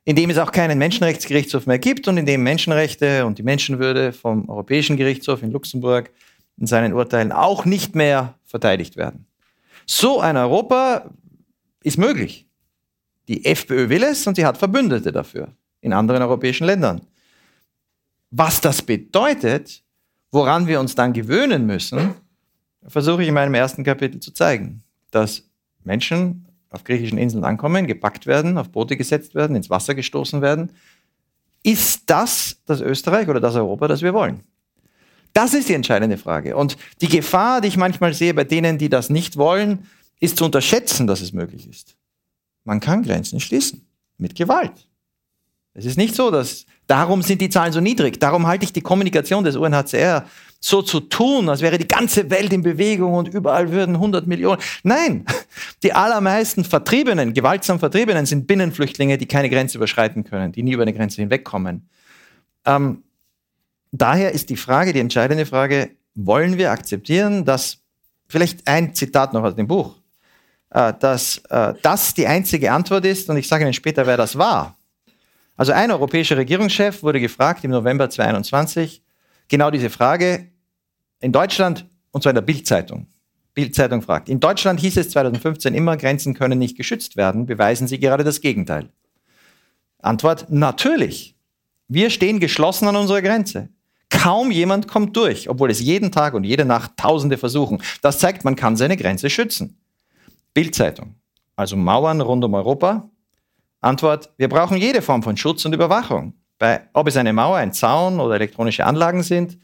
In dem es auch keinen Menschenrechtsgerichtshof mehr gibt und in dem Menschenrechte und die Menschenwürde vom Europäischen Gerichtshof in Luxemburg in seinen Urteilen auch nicht mehr verteidigt werden. So ein Europa ist möglich. Die FPÖ will es und sie hat Verbündete dafür in anderen europäischen Ländern. Was das bedeutet, woran wir uns dann gewöhnen müssen, versuche ich in meinem ersten Kapitel zu zeigen. Dass Menschen auf griechischen Inseln ankommen, gepackt werden, auf Boote gesetzt werden, ins Wasser gestoßen werden. Ist das das Österreich oder das Europa, das wir wollen? Das ist die entscheidende Frage. Und die Gefahr, die ich manchmal sehe bei denen, die das nicht wollen, ist zu unterschätzen, dass es möglich ist. Man kann Grenzen schließen mit Gewalt. Es ist nicht so, dass darum sind die Zahlen so niedrig. Darum halte ich die Kommunikation des UNHCR so zu tun, als wäre die ganze Welt in Bewegung und überall würden 100 Millionen. Nein, die allermeisten Vertriebenen, gewaltsam Vertriebenen sind Binnenflüchtlinge, die keine Grenze überschreiten können, die nie über eine Grenze hinwegkommen. Ähm, daher ist die Frage, die entscheidende Frage, wollen wir akzeptieren, dass, vielleicht ein Zitat noch aus dem Buch, äh, dass äh, das die einzige Antwort ist, und ich sage Ihnen später, wer das war. Also ein europäischer Regierungschef wurde gefragt im November 2022, genau diese Frage, in Deutschland, und zwar in der Bildzeitung. Bildzeitung fragt, in Deutschland hieß es 2015 immer, Grenzen können nicht geschützt werden, beweisen Sie gerade das Gegenteil. Antwort, natürlich. Wir stehen geschlossen an unserer Grenze. Kaum jemand kommt durch, obwohl es jeden Tag und jede Nacht Tausende versuchen. Das zeigt, man kann seine Grenze schützen. Bildzeitung. Also Mauern rund um Europa. Antwort, wir brauchen jede Form von Schutz und Überwachung. Bei, ob es eine Mauer, ein Zaun oder elektronische Anlagen sind,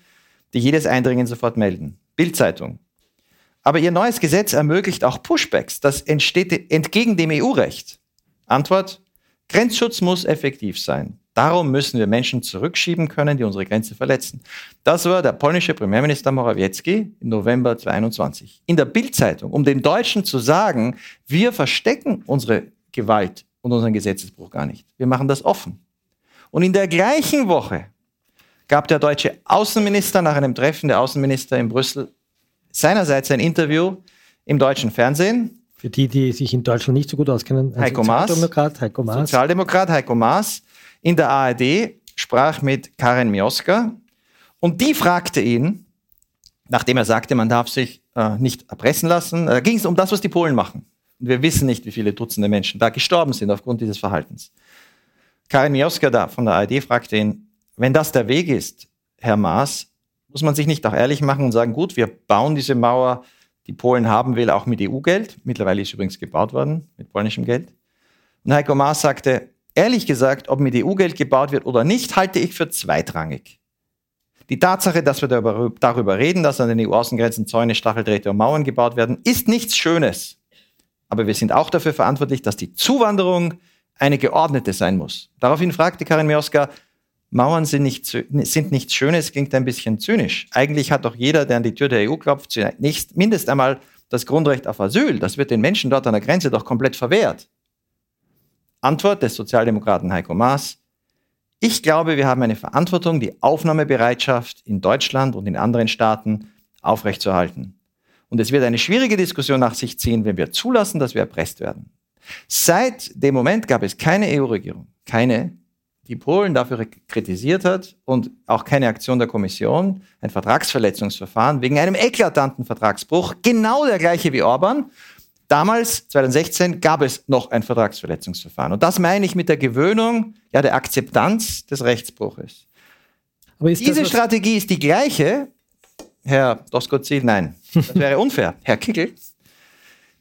die jedes Eindringen sofort melden. Bildzeitung. Aber Ihr neues Gesetz ermöglicht auch Pushbacks. Das entsteht entgegen dem EU-Recht. Antwort, Grenzschutz muss effektiv sein. Darum müssen wir Menschen zurückschieben können, die unsere Grenze verletzen. Das war der polnische Premierminister Morawiecki im November 2021. In der Bildzeitung, um den Deutschen zu sagen, wir verstecken unsere Gewalt und unseren Gesetzesbruch gar nicht. Wir machen das offen. Und in der gleichen Woche gab der deutsche Außenminister nach einem Treffen der Außenminister in Brüssel seinerseits ein Interview im deutschen Fernsehen. Für die, die sich in Deutschland nicht so gut auskennen, Heiko Maas, Sozialdemokrat Heiko Maas. Sozialdemokrat Heiko Maas in der ARD sprach mit Karin Mioska und die fragte ihn, nachdem er sagte, man darf sich äh, nicht erpressen lassen, äh, ging es um das, was die Polen machen. Und wir wissen nicht, wie viele Dutzende Menschen da gestorben sind aufgrund dieses Verhaltens. Karin Mioska da von der ARD fragte ihn, wenn das der Weg ist, Herr Maas, muss man sich nicht auch ehrlich machen und sagen, gut, wir bauen diese Mauer, die Polen haben will, auch mit EU-Geld. Mittlerweile ist übrigens gebaut worden mit polnischem Geld. Und Heiko Maas sagte, ehrlich gesagt, ob mit EU-Geld gebaut wird oder nicht, halte ich für zweitrangig. Die Tatsache, dass wir darüber reden, dass an den EU-Außengrenzen Zäune, Stacheldrähte und Mauern gebaut werden, ist nichts Schönes. Aber wir sind auch dafür verantwortlich, dass die Zuwanderung eine geordnete sein muss. Daraufhin fragte Karin Mioska, Mauern sind, nicht, sind nichts Schönes, klingt ein bisschen zynisch. Eigentlich hat doch jeder, der an die Tür der EU klopft, zunächst mindestens einmal das Grundrecht auf Asyl. Das wird den Menschen dort an der Grenze doch komplett verwehrt. Antwort des Sozialdemokraten Heiko Maas. Ich glaube, wir haben eine Verantwortung, die Aufnahmebereitschaft in Deutschland und in anderen Staaten aufrechtzuerhalten. Und es wird eine schwierige Diskussion nach sich ziehen, wenn wir zulassen, dass wir erpresst werden. Seit dem Moment gab es keine EU-Regierung, keine, die Polen dafür kritisiert hat und auch keine Aktion der Kommission, ein Vertragsverletzungsverfahren wegen einem eklatanten Vertragsbruch, genau der gleiche wie Orban. Damals, 2016, gab es noch ein Vertragsverletzungsverfahren. Und das meine ich mit der Gewöhnung, ja, der Akzeptanz des Rechtsbruches. Diese das, Strategie ist die gleiche, Herr Doskozil, nein, das wäre unfair. Herr Kickel,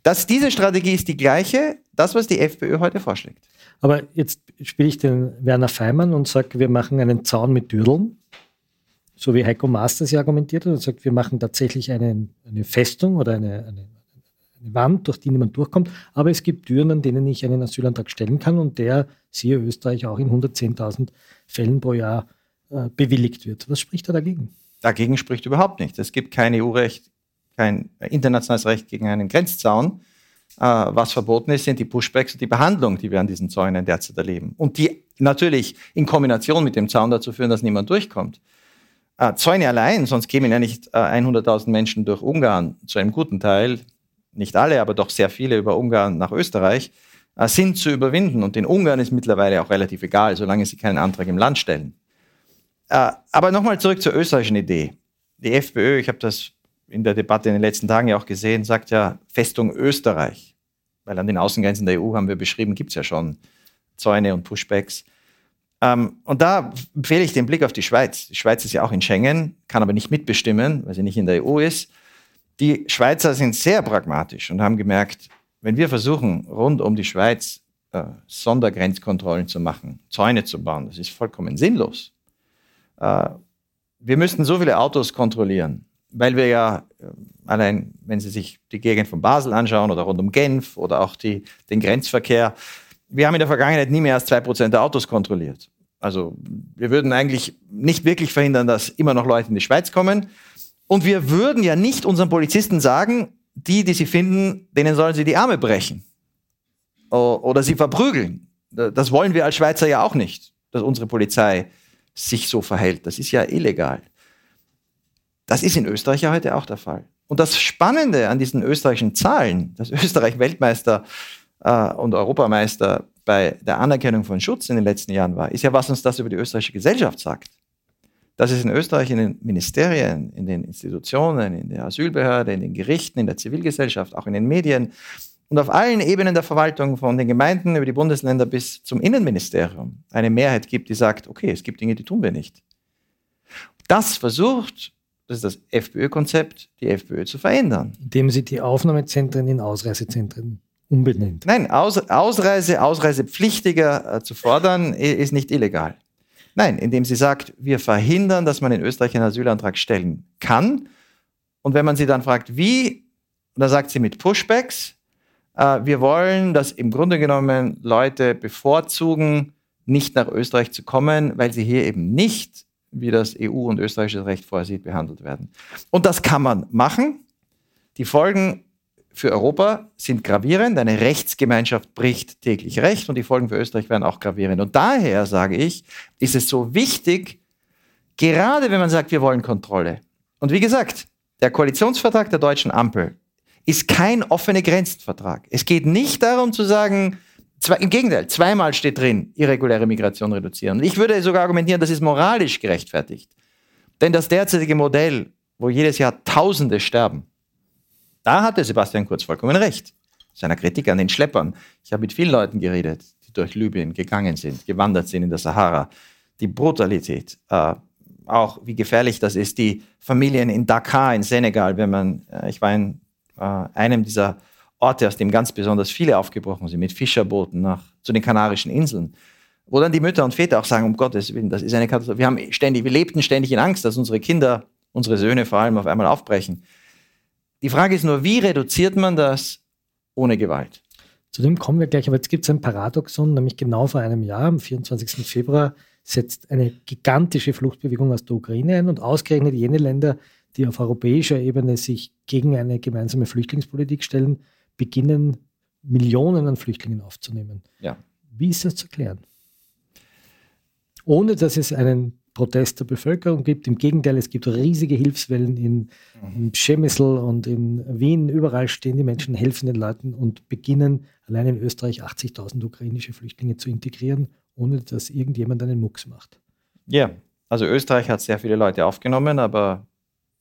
dass diese Strategie ist die gleiche, das, was die FPÖ heute vorschlägt. Aber jetzt spiele ich den Werner Feimann und sage, wir machen einen Zaun mit Dürdeln, so wie Heiko Maas das ja argumentiert hat und sagt, wir machen tatsächlich eine, eine Festung oder eine, eine, Wand, durch die niemand durchkommt. Aber es gibt Türen, an denen ich einen Asylantrag stellen kann und der, siehe Österreich, auch in 110.000 Fällen pro Jahr äh, bewilligt wird. Was spricht da dagegen? Dagegen spricht überhaupt nicht. Es gibt kein EU-Recht, kein internationales Recht gegen einen Grenzzaun. Äh, was verboten ist, sind die Pushbacks und die Behandlung, die wir an diesen Zäunen derzeit erleben. Und die natürlich in Kombination mit dem Zaun dazu führen, dass niemand durchkommt. Äh, Zäune allein, sonst kämen ja nicht äh, 100.000 Menschen durch Ungarn, zu einem guten Teil, nicht alle, aber doch sehr viele über Ungarn nach Österreich, äh, sind zu überwinden. Und den Ungarn ist mittlerweile auch relativ egal, solange sie keinen Antrag im Land stellen. Äh, aber nochmal zurück zur österreichischen Idee. Die FPÖ, ich habe das in der Debatte in den letzten Tagen ja auch gesehen, sagt ja Festung Österreich. Weil an den Außengrenzen der EU haben wir beschrieben, gibt es ja schon Zäune und Pushbacks. Ähm, und da empfehle ich den Blick auf die Schweiz. Die Schweiz ist ja auch in Schengen, kann aber nicht mitbestimmen, weil sie nicht in der EU ist. Die Schweizer sind sehr pragmatisch und haben gemerkt, wenn wir versuchen, rund um die Schweiz äh, Sondergrenzkontrollen zu machen, Zäune zu bauen, das ist vollkommen sinnlos. Äh, wir müssten so viele Autos kontrollieren, weil wir ja äh, allein, wenn Sie sich die Gegend von Basel anschauen oder rund um Genf oder auch die, den Grenzverkehr, wir haben in der Vergangenheit nie mehr als zwei Prozent der Autos kontrolliert. Also wir würden eigentlich nicht wirklich verhindern, dass immer noch Leute in die Schweiz kommen. Und wir würden ja nicht unseren Polizisten sagen, die, die sie finden, denen sollen sie die Arme brechen oder sie verprügeln. Das wollen wir als Schweizer ja auch nicht, dass unsere Polizei sich so verhält. Das ist ja illegal. Das ist in Österreich ja heute auch der Fall. Und das Spannende an diesen österreichischen Zahlen, dass Österreich Weltmeister äh, und Europameister bei der Anerkennung von Schutz in den letzten Jahren war, ist ja, was uns das über die österreichische Gesellschaft sagt. Dass es in Österreich in den Ministerien, in den Institutionen, in der Asylbehörde, in den Gerichten, in der Zivilgesellschaft, auch in den Medien und auf allen Ebenen der Verwaltung, von den Gemeinden über die Bundesländer bis zum Innenministerium, eine Mehrheit gibt, die sagt, okay, es gibt Dinge, die tun wir nicht. Das versucht das ist das FPÖ-Konzept, die FPÖ zu verändern. Indem sie die Aufnahmezentren in Ausreisezentren umbenennt. Nein, Aus, Ausreise, Ausreisepflichtiger äh, zu fordern, ist nicht illegal. Nein, indem sie sagt, wir verhindern, dass man in Österreich einen Asylantrag stellen kann. Und wenn man sie dann fragt, wie, dann sagt sie mit Pushbacks, äh, wir wollen, dass im Grunde genommen Leute bevorzugen, nicht nach Österreich zu kommen, weil sie hier eben nicht wie das EU- und österreichische Recht vorsieht, behandelt werden. Und das kann man machen. Die Folgen für Europa sind gravierend. Eine Rechtsgemeinschaft bricht täglich Recht und die Folgen für Österreich werden auch gravierend. Und daher sage ich, ist es so wichtig, gerade wenn man sagt, wir wollen Kontrolle. Und wie gesagt, der Koalitionsvertrag der deutschen Ampel ist kein offene Grenzenvertrag. Es geht nicht darum zu sagen, Zwei, Im Gegenteil, zweimal steht drin, irreguläre Migration reduzieren. Ich würde sogar argumentieren, das ist moralisch gerechtfertigt. Denn das derzeitige Modell, wo jedes Jahr Tausende sterben, da hatte Sebastian Kurz vollkommen recht. Seiner Kritik an den Schleppern. Ich habe mit vielen Leuten geredet, die durch Libyen gegangen sind, gewandert sind in der Sahara. Die Brutalität, äh, auch wie gefährlich das ist, die Familien in Dakar in Senegal, wenn man, äh, ich war in äh, einem dieser Orte, aus dem ganz besonders viele aufgebrochen sind, mit Fischerbooten nach, zu den Kanarischen Inseln, wo dann die Mütter und Väter auch sagen, um Gottes Willen, das ist eine Katastrophe. Wir, haben ständig, wir lebten ständig in Angst, dass unsere Kinder, unsere Söhne vor allem auf einmal aufbrechen. Die Frage ist nur, wie reduziert man das ohne Gewalt? Zu dem kommen wir gleich, aber jetzt gibt es ein Paradoxon, nämlich genau vor einem Jahr, am 24. Februar, setzt eine gigantische Fluchtbewegung aus der Ukraine ein und ausgerechnet jene Länder, die auf europäischer Ebene sich gegen eine gemeinsame Flüchtlingspolitik stellen, beginnen, Millionen an Flüchtlingen aufzunehmen. Ja. Wie ist das zu klären? Ohne dass es einen Protest der Bevölkerung gibt. Im Gegenteil, es gibt riesige Hilfswellen in, in Przemysl und in Wien. Überall stehen die Menschen, helfen den Leuten und beginnen allein in Österreich 80.000 ukrainische Flüchtlinge zu integrieren, ohne dass irgendjemand einen Mucks macht. Ja, also Österreich hat sehr viele Leute aufgenommen, aber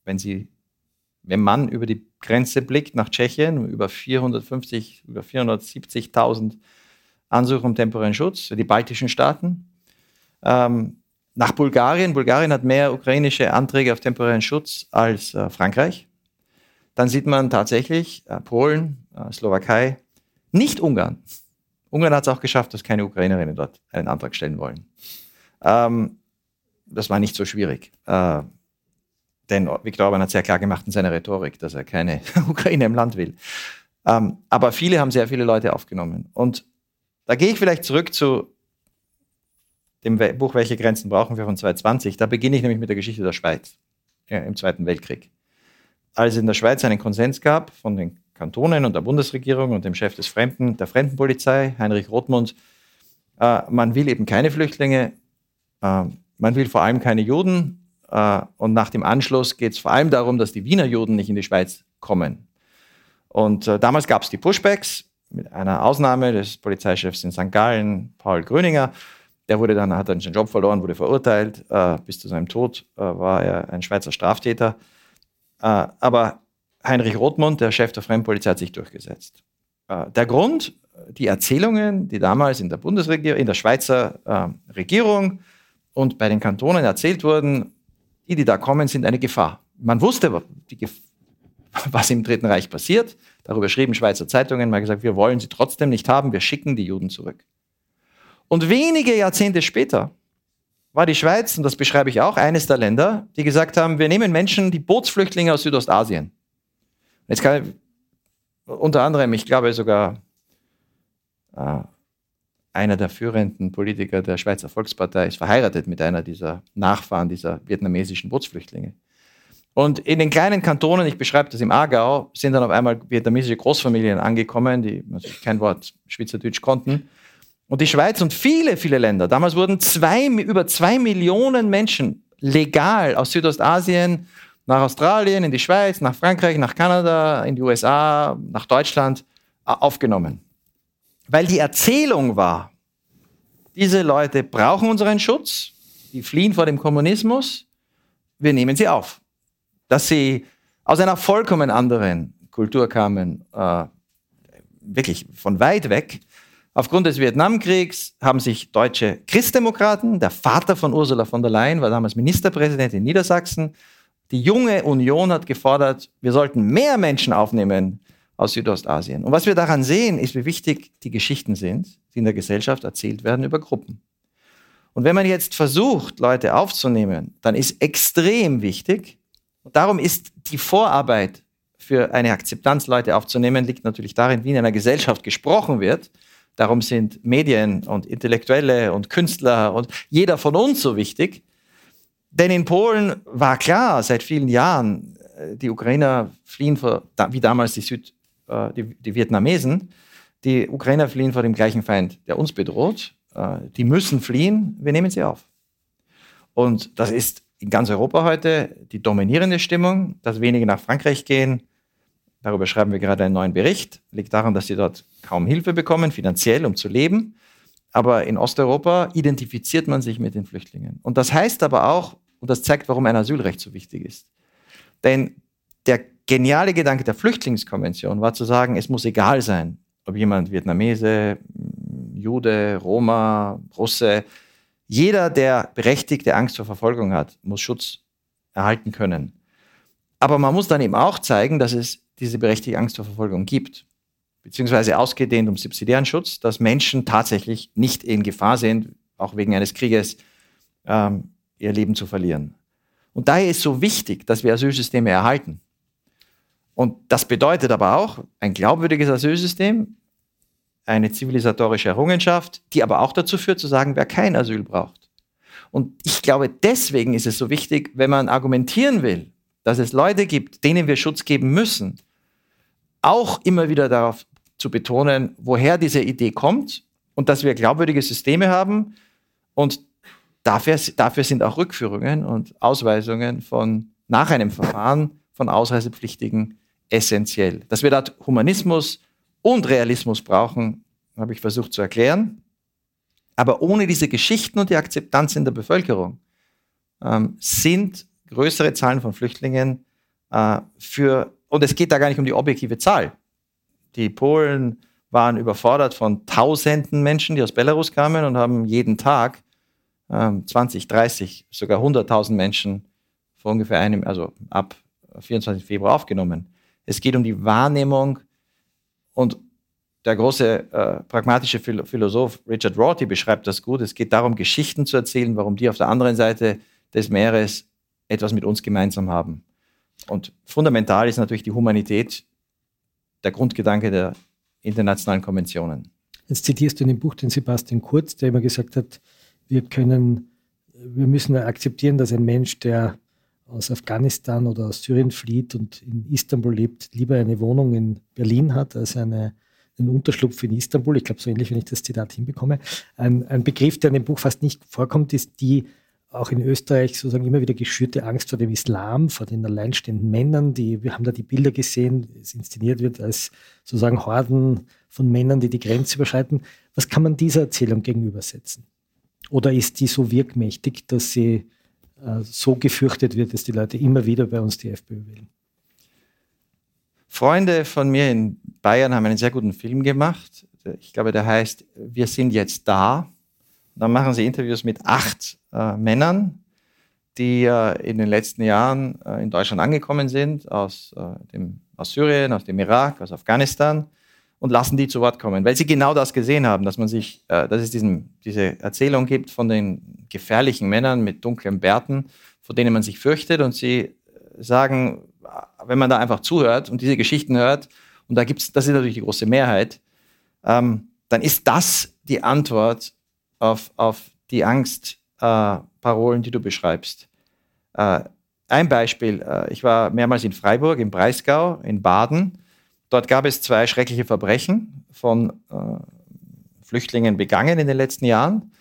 wenn sie, wenn man über die Grenze blickt nach Tschechien, über 450, über 470.000 Ansuchen um temporären Schutz, die baltischen Staaten, ähm, nach Bulgarien. Bulgarien hat mehr ukrainische Anträge auf temporären Schutz als äh, Frankreich. Dann sieht man tatsächlich äh, Polen, äh, Slowakei, nicht Ungarn. Ungarn hat es auch geschafft, dass keine Ukrainerinnen dort einen Antrag stellen wollen. Ähm, das war nicht so schwierig. Äh, denn Viktor Orban hat sehr klar gemacht in seiner Rhetorik, dass er keine Ukraine im Land will. Ähm, aber viele haben sehr viele Leute aufgenommen. Und da gehe ich vielleicht zurück zu dem Buch Welche Grenzen brauchen wir von 2020. Da beginne ich nämlich mit der Geschichte der Schweiz ja, im Zweiten Weltkrieg. Als es in der Schweiz einen Konsens gab von den Kantonen und der Bundesregierung und dem Chef des Fremden, der Fremdenpolizei, Heinrich Rothmund, äh, man will eben keine Flüchtlinge, äh, man will vor allem keine Juden äh, und nach dem Anschluss geht es vor allem darum, dass die Wiener Juden nicht in die Schweiz kommen. Und äh, damals gab es die Pushbacks, mit einer Ausnahme des Polizeichefs in St. Gallen, Paul Gröninger. Der wurde dann, hat dann seinen Job verloren, wurde verurteilt. Äh, bis zu seinem Tod äh, war er ein Schweizer Straftäter. Äh, aber Heinrich Rothmund, der Chef der Fremdenpolizei, hat sich durchgesetzt. Äh, der Grund, die Erzählungen, die damals in der Bundesregierung, in der Schweizer äh, Regierung und bei den Kantonen erzählt wurden, die, die da kommen, sind eine Gefahr. Man wusste, was im Dritten Reich passiert. Darüber schrieben Schweizer Zeitungen, hat gesagt, wir wollen sie trotzdem nicht haben, wir schicken die Juden zurück. Und wenige Jahrzehnte später war die Schweiz, und das beschreibe ich auch, eines der Länder, die gesagt haben, wir nehmen Menschen, die Bootsflüchtlinge aus Südostasien. Jetzt kann ich, unter anderem, ich glaube sogar äh, einer der führenden Politiker der Schweizer Volkspartei ist verheiratet mit einer dieser Nachfahren dieser vietnamesischen Bootsflüchtlinge. Und in den kleinen Kantonen, ich beschreibe das im Aargau, sind dann auf einmal vietnamesische Großfamilien angekommen, die natürlich kein Wort Schweizerdeutsch konnten. Und die Schweiz und viele, viele Länder, damals wurden zwei, über zwei Millionen Menschen legal aus Südostasien nach Australien, in die Schweiz, nach Frankreich, nach Kanada, in die USA, nach Deutschland aufgenommen. Weil die Erzählung war, diese Leute brauchen unseren Schutz, die fliehen vor dem Kommunismus, wir nehmen sie auf dass sie aus einer vollkommen anderen Kultur kamen, äh, wirklich von weit weg. Aufgrund des Vietnamkriegs haben sich deutsche Christdemokraten, der Vater von Ursula von der Leyen war damals Ministerpräsident in Niedersachsen, die junge Union hat gefordert, wir sollten mehr Menschen aufnehmen aus Südostasien. Und was wir daran sehen, ist, wie wichtig die Geschichten sind, die in der Gesellschaft erzählt werden über Gruppen. Und wenn man jetzt versucht, Leute aufzunehmen, dann ist extrem wichtig, und darum ist die Vorarbeit für eine Akzeptanz, Leute aufzunehmen, liegt natürlich darin, wie in einer Gesellschaft gesprochen wird. Darum sind Medien und Intellektuelle und Künstler und jeder von uns so wichtig. Denn in Polen war klar seit vielen Jahren, äh, die Ukrainer fliehen vor, wie damals die, Süd, äh, die, die Vietnamesen, die Ukrainer fliehen vor dem gleichen Feind, der uns bedroht. Äh, die müssen fliehen, wir nehmen sie auf. Und das ist in ganz Europa heute die dominierende Stimmung, dass wenige nach Frankreich gehen. Darüber schreiben wir gerade einen neuen Bericht. Liegt daran, dass sie dort kaum Hilfe bekommen, finanziell, um zu leben. Aber in Osteuropa identifiziert man sich mit den Flüchtlingen. Und das heißt aber auch, und das zeigt, warum ein Asylrecht so wichtig ist. Denn der geniale Gedanke der Flüchtlingskonvention war zu sagen, es muss egal sein, ob jemand Vietnamese, Jude, Roma, Russe, jeder, der berechtigte Angst vor Verfolgung hat, muss Schutz erhalten können. Aber man muss dann eben auch zeigen, dass es diese berechtigte Angst vor Verfolgung gibt. Beziehungsweise ausgedehnt um subsidiären Schutz, dass Menschen tatsächlich nicht in Gefahr sind, auch wegen eines Krieges ähm, ihr Leben zu verlieren. Und daher ist so wichtig, dass wir Asylsysteme erhalten. Und das bedeutet aber auch ein glaubwürdiges Asylsystem, eine zivilisatorische Errungenschaft, die aber auch dazu führt zu sagen, wer kein Asyl braucht. Und ich glaube, deswegen ist es so wichtig, wenn man argumentieren will, dass es Leute gibt, denen wir Schutz geben müssen, auch immer wieder darauf zu betonen, woher diese Idee kommt und dass wir glaubwürdige Systeme haben. Und dafür, dafür sind auch Rückführungen und Ausweisungen von nach einem Verfahren von Ausreisepflichtigen essentiell. Dass wir dort Humanismus und Realismus brauchen, habe ich versucht zu erklären. Aber ohne diese Geschichten und die Akzeptanz in der Bevölkerung ähm, sind größere Zahlen von Flüchtlingen äh, für, und es geht da gar nicht um die objektive Zahl. Die Polen waren überfordert von tausenden Menschen, die aus Belarus kamen und haben jeden Tag ähm, 20, 30, sogar 100.000 Menschen vor ungefähr einem, also ab 24. Februar aufgenommen. Es geht um die Wahrnehmung und der große äh, pragmatische Philosoph Richard Rorty beschreibt das gut. Es geht darum, Geschichten zu erzählen, warum die auf der anderen Seite des Meeres etwas mit uns gemeinsam haben. Und fundamental ist natürlich die Humanität der Grundgedanke der internationalen Konventionen. Jetzt zitierst du in dem Buch den Sebastian Kurz, der immer gesagt hat, wir können, wir müssen akzeptieren, dass ein Mensch, der aus Afghanistan oder aus Syrien flieht und in Istanbul lebt, lieber eine Wohnung in Berlin hat als eine, einen Unterschlupf in Istanbul. Ich glaube, so ähnlich, wenn ich das Zitat hinbekomme. Ein, ein Begriff, der in dem Buch fast nicht vorkommt, ist die auch in Österreich sozusagen immer wieder geschürte Angst vor dem Islam, vor den alleinstehenden Männern, die, wir haben da die Bilder gesehen, es inszeniert wird als sozusagen Horden von Männern, die die Grenze überschreiten. Was kann man dieser Erzählung gegenübersetzen? Oder ist die so wirkmächtig, dass sie äh, so gefürchtet wird, dass die Leute immer wieder bei uns die FPÖ wählen? Freunde von mir in Bayern haben einen sehr guten Film gemacht. Ich glaube, der heißt Wir sind jetzt da. Dann machen sie Interviews mit acht äh, Männern, die äh, in den letzten Jahren äh, in Deutschland angekommen sind, aus, äh, dem, aus Syrien, aus dem Irak, aus Afghanistan, und lassen die zu Wort kommen, weil sie genau das gesehen haben, dass man sich, äh, dass es diesen, diese Erzählung gibt von den gefährlichen Männern mit dunklen Bärten, vor denen man sich fürchtet, und sie äh, sagen, wenn man da einfach zuhört und diese Geschichten hört, und da gibt's, das ist natürlich die große Mehrheit, ähm, dann ist das die Antwort auf, auf die Angstparolen, äh, die du beschreibst. Äh, ein Beispiel, äh, ich war mehrmals in Freiburg, im Breisgau, in Baden. Dort gab es zwei schreckliche Verbrechen von äh, Flüchtlingen begangen in den letzten Jahren.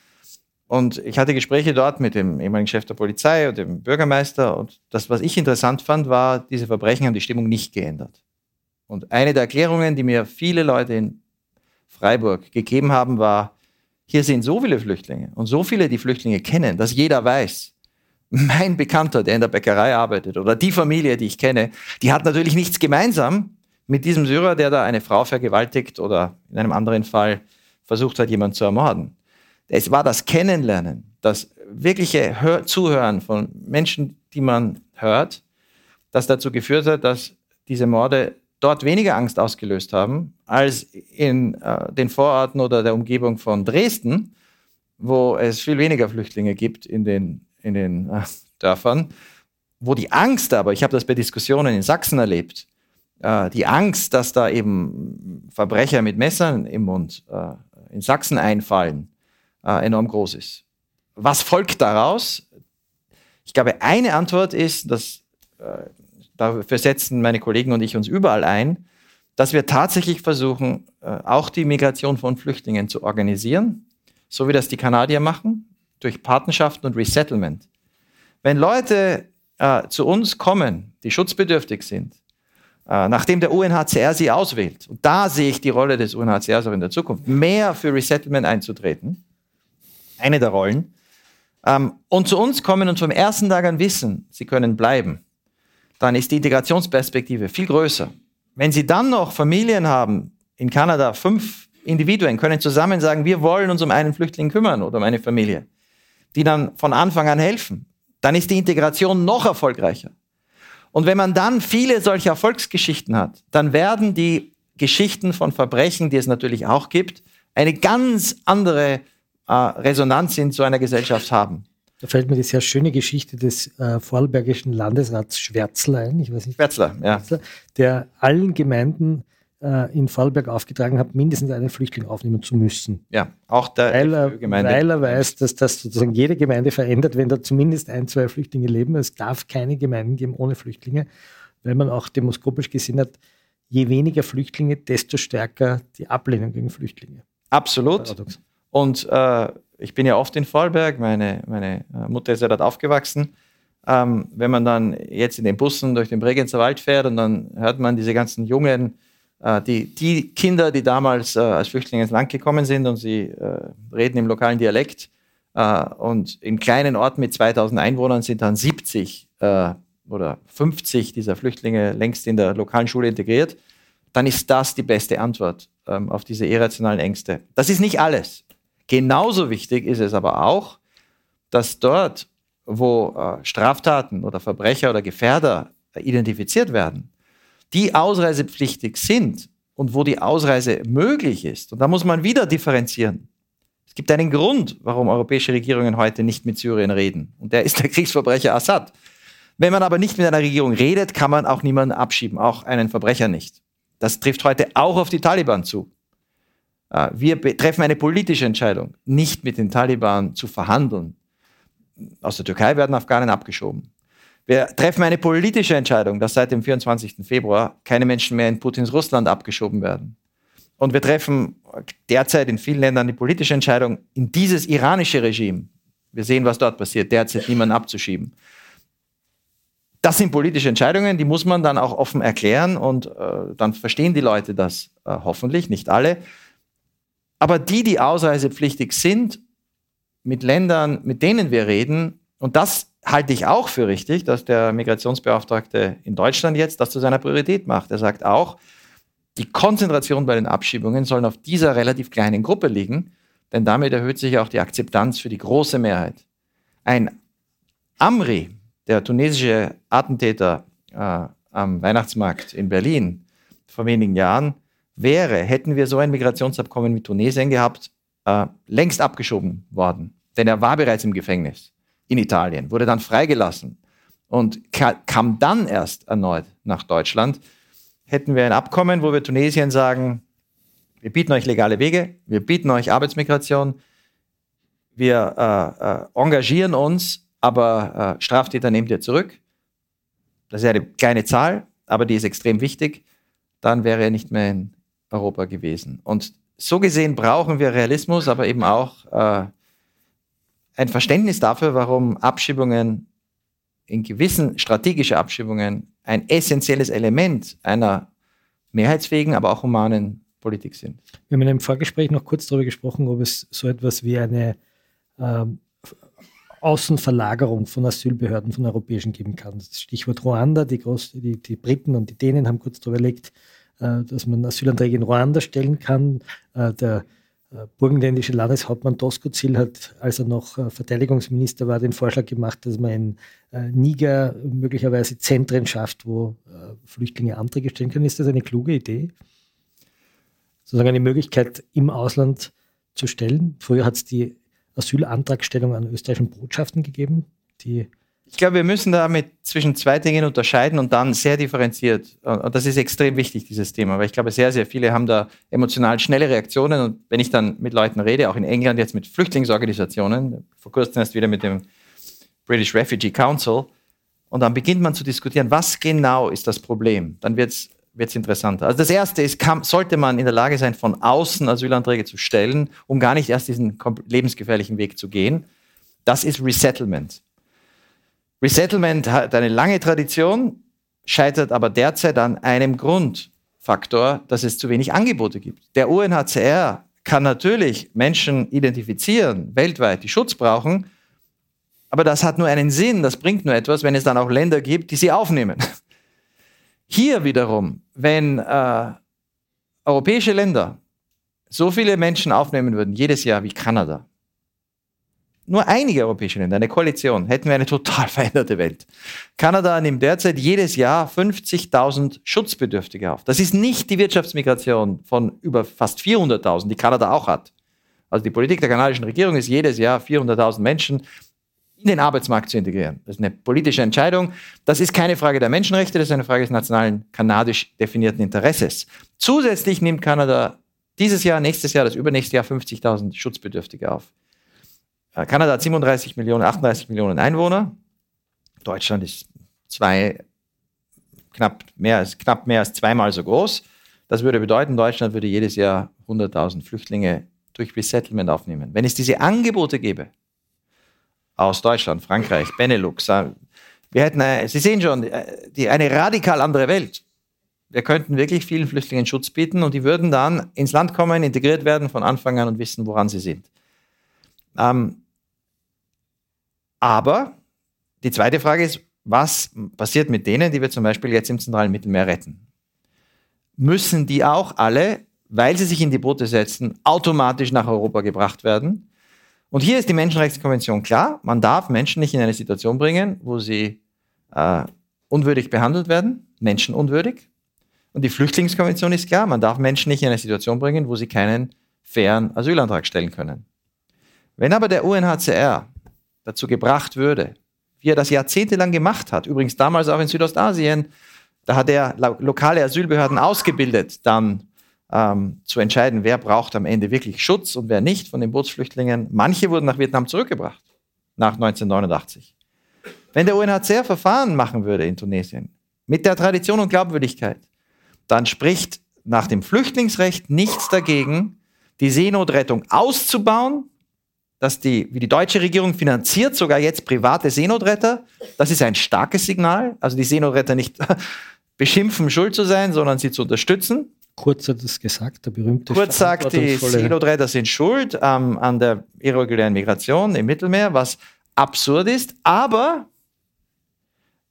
Und ich hatte Gespräche dort mit dem ehemaligen Chef der Polizei und dem Bürgermeister. Und das, was ich interessant fand, war, diese Verbrechen haben die Stimmung nicht geändert. Und eine der Erklärungen, die mir viele Leute in Freiburg gegeben haben, war, hier sind so viele Flüchtlinge und so viele, die Flüchtlinge kennen, dass jeder weiß, mein Bekannter, der in der Bäckerei arbeitet oder die Familie, die ich kenne, die hat natürlich nichts gemeinsam mit diesem Syrer, der da eine Frau vergewaltigt oder in einem anderen Fall versucht hat, jemanden zu ermorden. Es war das Kennenlernen, das wirkliche Hör Zuhören von Menschen, die man hört, das dazu geführt hat, dass diese Morde dort weniger Angst ausgelöst haben als in äh, den Vororten oder der Umgebung von Dresden, wo es viel weniger Flüchtlinge gibt in den, in den äh, Dörfern, wo die Angst aber, ich habe das bei Diskussionen in Sachsen erlebt, äh, die Angst, dass da eben Verbrecher mit Messern im Mund äh, in Sachsen einfallen, äh, enorm groß ist. Was folgt daraus? Ich glaube, eine Antwort ist, dass äh, dafür setzen meine Kollegen und ich uns überall ein, dass wir tatsächlich versuchen, äh, auch die Migration von Flüchtlingen zu organisieren, so wie das die Kanadier machen, durch Partnerschaften und Resettlement. Wenn Leute äh, zu uns kommen, die schutzbedürftig sind, äh, nachdem der UNHCR sie auswählt, und da sehe ich die Rolle des UNHCR auch in der Zukunft, mehr für Resettlement einzutreten, eine der Rollen, ähm, und zu uns kommen und vom ersten Tag an wissen, sie können bleiben, dann ist die Integrationsperspektive viel größer. Wenn Sie dann noch Familien haben, in Kanada fünf Individuen können zusammen sagen, wir wollen uns um einen Flüchtling kümmern oder um eine Familie, die dann von Anfang an helfen, dann ist die Integration noch erfolgreicher. Und wenn man dann viele solche Erfolgsgeschichten hat, dann werden die Geschichten von Verbrechen, die es natürlich auch gibt, eine ganz andere äh, Resonanz in so einer Gesellschaft haben. Da fällt mir die sehr schöne Geschichte des äh, vorarlbergischen Landesrats Schwärzler ein. Ich weiß nicht. Schwärzler, ja. Schwärzler, der allen Gemeinden äh, in Vorarlberg aufgetragen hat, mindestens einen Flüchtling aufnehmen zu müssen. Ja, auch der weil er, weil er weiß, dass das sozusagen jede Gemeinde verändert, wenn da zumindest ein, zwei Flüchtlinge leben. Es darf keine Gemeinden geben ohne Flüchtlinge, weil man auch demoskopisch gesehen hat, je weniger Flüchtlinge, desto stärker die Ablehnung gegen Flüchtlinge. Absolut. Paradox. Und äh, ich bin ja oft in Vorarlberg, meine, meine äh, Mutter ist ja dort aufgewachsen. Ähm, wenn man dann jetzt in den Bussen durch den Bregenzer Wald fährt und dann hört man diese ganzen jungen Äh, die, die Kinder, die damals äh, als Flüchtlinge ins Land gekommen sind und sie äh, reden im lokalen Dialekt äh, und in kleinen Orten mit 2000 Einwohnern sind dann 70 äh, oder 50 dieser Flüchtlinge längst in der lokalen Schule integriert, dann ist das die beste Antwort ähm, auf diese irrationalen Ängste. Das ist nicht alles. Genauso wichtig ist es aber auch, dass dort, wo äh, Straftaten oder Verbrecher oder Gefährder identifiziert werden, die ausreisepflichtig sind und wo die Ausreise möglich ist. Und da muss man wieder differenzieren. Es gibt einen Grund, warum europäische Regierungen heute nicht mit Syrien reden. Und der ist der Kriegsverbrecher Assad. Wenn man aber nicht mit einer Regierung redet, kann man auch niemanden abschieben, auch einen Verbrecher nicht. Das trifft heute auch auf die Taliban zu. Äh, wir treffen eine politische Entscheidung, nicht mit den Taliban zu verhandeln. Aus der Türkei werden Afghanen abgeschoben. Wir treffen eine politische Entscheidung, dass seit dem 24. Februar keine Menschen mehr in Putins Russland abgeschoben werden. Und wir treffen derzeit in vielen Ländern die politische Entscheidung, in dieses iranische Regime, wir sehen, was dort passiert, derzeit niemanden abzuschieben. Das sind politische Entscheidungen, die muss man dann auch offen erklären und äh, dann verstehen die Leute das äh, hoffentlich, nicht alle. Aber die, die ausreisepflichtig sind, mit Ländern, mit denen wir reden, und das halte ich auch für richtig, dass der Migrationsbeauftragte in Deutschland jetzt das zu seiner Priorität macht. Er sagt auch, die Konzentration bei den Abschiebungen sollen auf dieser relativ kleinen Gruppe liegen, denn damit erhöht sich auch die Akzeptanz für die große Mehrheit. Ein Amri, der tunesische Attentäter äh, am Weihnachtsmarkt in Berlin vor wenigen Jahren, wäre, hätten wir so ein Migrationsabkommen mit Tunesien gehabt, äh, längst abgeschoben worden. Denn er war bereits im Gefängnis in Italien, wurde dann freigelassen und kam dann erst erneut nach Deutschland, hätten wir ein Abkommen, wo wir Tunesien sagen, wir bieten euch legale Wege, wir bieten euch Arbeitsmigration, wir äh, äh, engagieren uns, aber äh, Straftäter nehmt ihr zurück. Das ist eine kleine Zahl, aber die ist extrem wichtig. Dann wäre er nicht mehr in Europa gewesen. Und so gesehen brauchen wir Realismus, aber eben auch äh, ein Verständnis dafür, warum Abschiebungen in gewissen strategischen Abschiebungen ein essentielles Element einer mehrheitsfähigen, aber auch humanen Politik sind. Wir haben in einem Vorgespräch noch kurz darüber gesprochen, ob es so etwas wie eine ähm, Außenverlagerung von Asylbehörden von europäischen geben kann. Das Stichwort Ruanda, die, Groß die, die Briten und die Dänen haben kurz darüber überlegt, dass man Asylanträge in Ruanda stellen kann. Äh, der äh, burgenländische Landeshauptmann Doskozil hat, als er noch äh, Verteidigungsminister war, den Vorschlag gemacht, dass man in äh, Niger möglicherweise Zentren schafft, wo Flüchtlinge Anträge stellen können. Ist das eine kluge Idee? Sozusagen eine Möglichkeit im Ausland zu stellen. Früher hat es die Asylantragstellung an österreichischen Botschaften gegeben, die ich glaube, wir müssen damit zwischen zwei Dingen unterscheiden und dann sehr differenziert. Und das ist extrem wichtig, dieses Thema, weil ich glaube, sehr, sehr viele haben da emotional schnelle Reaktionen. Und wenn ich dann mit Leuten rede, auch in England jetzt mit Flüchtlingsorganisationen, vor kurzem erst wieder mit dem British Refugee Council, und dann beginnt man zu diskutieren, was genau ist das Problem? Dann wird es interessanter. Also das Erste ist, kann, sollte man in der Lage sein, von außen Asylanträge zu stellen, um gar nicht erst diesen lebensgefährlichen Weg zu gehen. Das ist Resettlement. Resettlement hat eine lange Tradition, scheitert aber derzeit an einem Grundfaktor, dass es zu wenig Angebote gibt. Der UNHCR kann natürlich Menschen identifizieren, weltweit, die Schutz brauchen, aber das hat nur einen Sinn, das bringt nur etwas, wenn es dann auch Länder gibt, die sie aufnehmen. Hier wiederum, wenn äh, europäische Länder so viele Menschen aufnehmen würden, jedes Jahr wie Kanada, nur einige europäische Länder, eine Koalition, hätten wir eine total veränderte Welt. Kanada nimmt derzeit jedes Jahr 50.000 Schutzbedürftige auf. Das ist nicht die Wirtschaftsmigration von über fast 400.000, die Kanada auch hat. Also die Politik der kanadischen Regierung ist jedes Jahr 400.000 Menschen in den Arbeitsmarkt zu integrieren. Das ist eine politische Entscheidung. Das ist keine Frage der Menschenrechte, das ist eine Frage des nationalen kanadisch definierten Interesses. Zusätzlich nimmt Kanada dieses Jahr, nächstes Jahr, das übernächste Jahr 50.000 Schutzbedürftige auf. Äh, Kanada hat 37 Millionen, 38 Millionen Einwohner. Deutschland ist zwei, knapp mehr als, knapp mehr als zweimal so groß. Das würde bedeuten, Deutschland würde jedes Jahr 100.000 Flüchtlinge durch Resettlement aufnehmen. Wenn es diese Angebote gäbe, aus Deutschland, Frankreich, Benelux, äh, wir hätten, eine, Sie sehen schon, äh, die, eine radikal andere Welt. wir könnten wirklich vielen Flüchtlingen Schutz bieten und die würden dann ins Land kommen, integriert werden von Anfang an und wissen, woran sie sind. Ähm, aber die zweite Frage ist, was passiert mit denen, die wir zum Beispiel jetzt im zentralen Mittelmeer retten? Müssen die auch alle, weil sie sich in die Boote setzen, automatisch nach Europa gebracht werden? Und hier ist die Menschenrechtskonvention klar. Man darf Menschen nicht in eine Situation bringen, wo sie äh, unwürdig behandelt werden, menschenunwürdig. Und die Flüchtlingskonvention ist klar. Man darf Menschen nicht in eine Situation bringen, wo sie keinen fairen Asylantrag stellen können. Wenn aber der UNHCR dazu gebracht würde, wie er das jahrzehntelang gemacht hat. Übrigens damals auch in Südostasien. Da hat er lokale Asylbehörden ausgebildet, dann ähm, zu entscheiden, wer braucht am Ende wirklich Schutz und wer nicht von den Bootsflüchtlingen. Manche wurden nach Vietnam zurückgebracht, nach 1989. Wenn der UNHCR Verfahren machen würde in Tunesien, mit der Tradition und Glaubwürdigkeit, dann spricht nach dem Flüchtlingsrecht nichts dagegen, die Seenotrettung auszubauen dass die, wie die deutsche Regierung finanziert sogar jetzt private Seenotretter. Das ist ein starkes Signal. Also die Seenotretter nicht beschimpfen, schuld zu sein, sondern sie zu unterstützen. Kurz hat es gesagt, der berühmte Kurz sagt, die Seenotretter sind schuld ähm, an der irregulären Migration im Mittelmeer, was absurd ist. Aber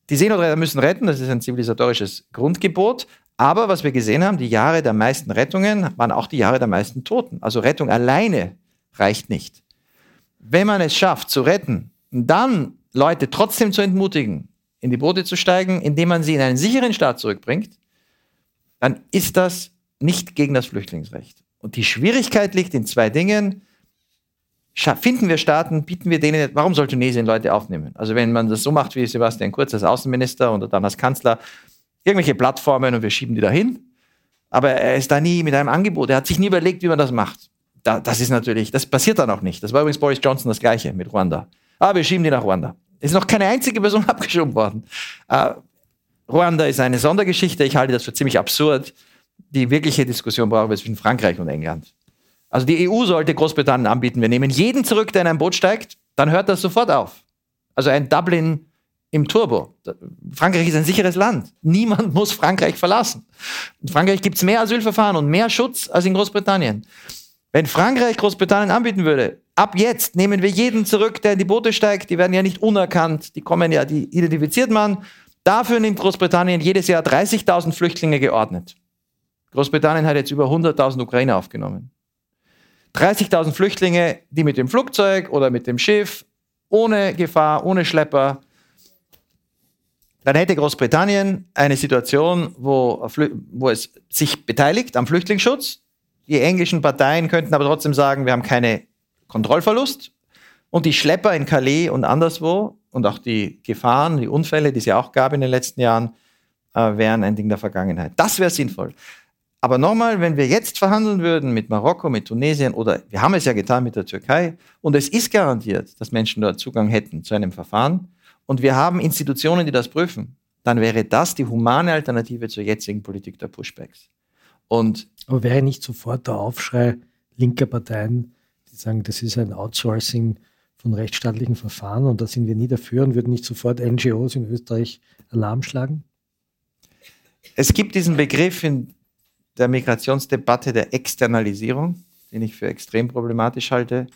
die Seenotretter müssen retten, das ist ein zivilisatorisches Grundgebot. Aber was wir gesehen haben, die Jahre der meisten Rettungen waren auch die Jahre der meisten Toten. Also Rettung alleine reicht nicht wenn man es schafft zu retten, dann Leute trotzdem zu entmutigen, in die Boote zu steigen, indem man sie in einen sicheren Staat zurückbringt, dann ist das nicht gegen das Flüchtlingsrecht. Und die Schwierigkeit liegt in zwei Dingen. Finden wir Staaten, bieten wir denen, warum soll Tunesien Leute aufnehmen? Also wenn man das so macht wie Sebastian Kurz als Außenminister und dann als Kanzler, irgendwelche Plattformen und wir schieben die dahin, aber er ist da nie mit einem Angebot, er hat sich nie überlegt, wie man das macht da, das ist natürlich, das passiert dann auch nicht. Das war übrigens Boris Johnson das Gleiche mit Ruanda. Ah, wir schieben die nach Ruanda. Ist noch keine einzige Person abgeschoben worden. Uh, Ruanda ist eine Sondergeschichte. Ich halte das für ziemlich absurd. Die wirkliche Diskussion brauchen wir zwischen Frankreich und England. Also die EU sollte Großbritannien anbieten, wir nehmen jeden zurück, der in ein Boot steigt, dann hört das sofort auf. Also ein Dublin im Turbo. Frankreich ist ein sicheres Land. Niemand muss Frankreich verlassen. In Frankreich gibt es mehr Asylverfahren und mehr Schutz als in Großbritannien. Wenn Frankreich Großbritannien anbieten würde, ab jetzt nehmen wir jeden zurück, der in die Boote steigt, die werden ja nicht unerkannt, die kommen ja, die identifiziert man. Dafür nimmt Großbritannien jedes Jahr 30.000 Flüchtlinge geordnet. Großbritannien hat jetzt über 100.000 Ukrainer aufgenommen. 30.000 Flüchtlinge, die mit dem Flugzeug oder mit dem Schiff, ohne Gefahr, ohne Schlepper, dann hätte Großbritannien eine Situation, wo, wo es sich beteiligt am Flüchtlingsschutz, die englischen Parteien könnten aber trotzdem sagen, wir haben keine Kontrollverlust. Und die Schlepper in Calais und anderswo und auch die Gefahren, die Unfälle, die es ja auch gab in den letzten Jahren, äh, wären ein Ding der Vergangenheit. Das wäre sinnvoll. Aber nochmal, wenn wir jetzt verhandeln würden mit Marokko, mit Tunesien oder wir haben es ja getan mit der Türkei und es ist garantiert, dass Menschen dort Zugang hätten zu einem Verfahren und wir haben Institutionen, die das prüfen, dann wäre das die humane Alternative zur jetzigen Politik der Pushbacks. Und Aber wäre nicht sofort der Aufschrei linker Parteien, die sagen, das ist ein Outsourcing von rechtsstaatlichen Verfahren und da sind wir nie dafür und würden nicht sofort NGOs in Österreich Alarm schlagen? Es gibt diesen Begriff in der Migrationsdebatte der Externalisierung, den ich für extrem problematisch halte,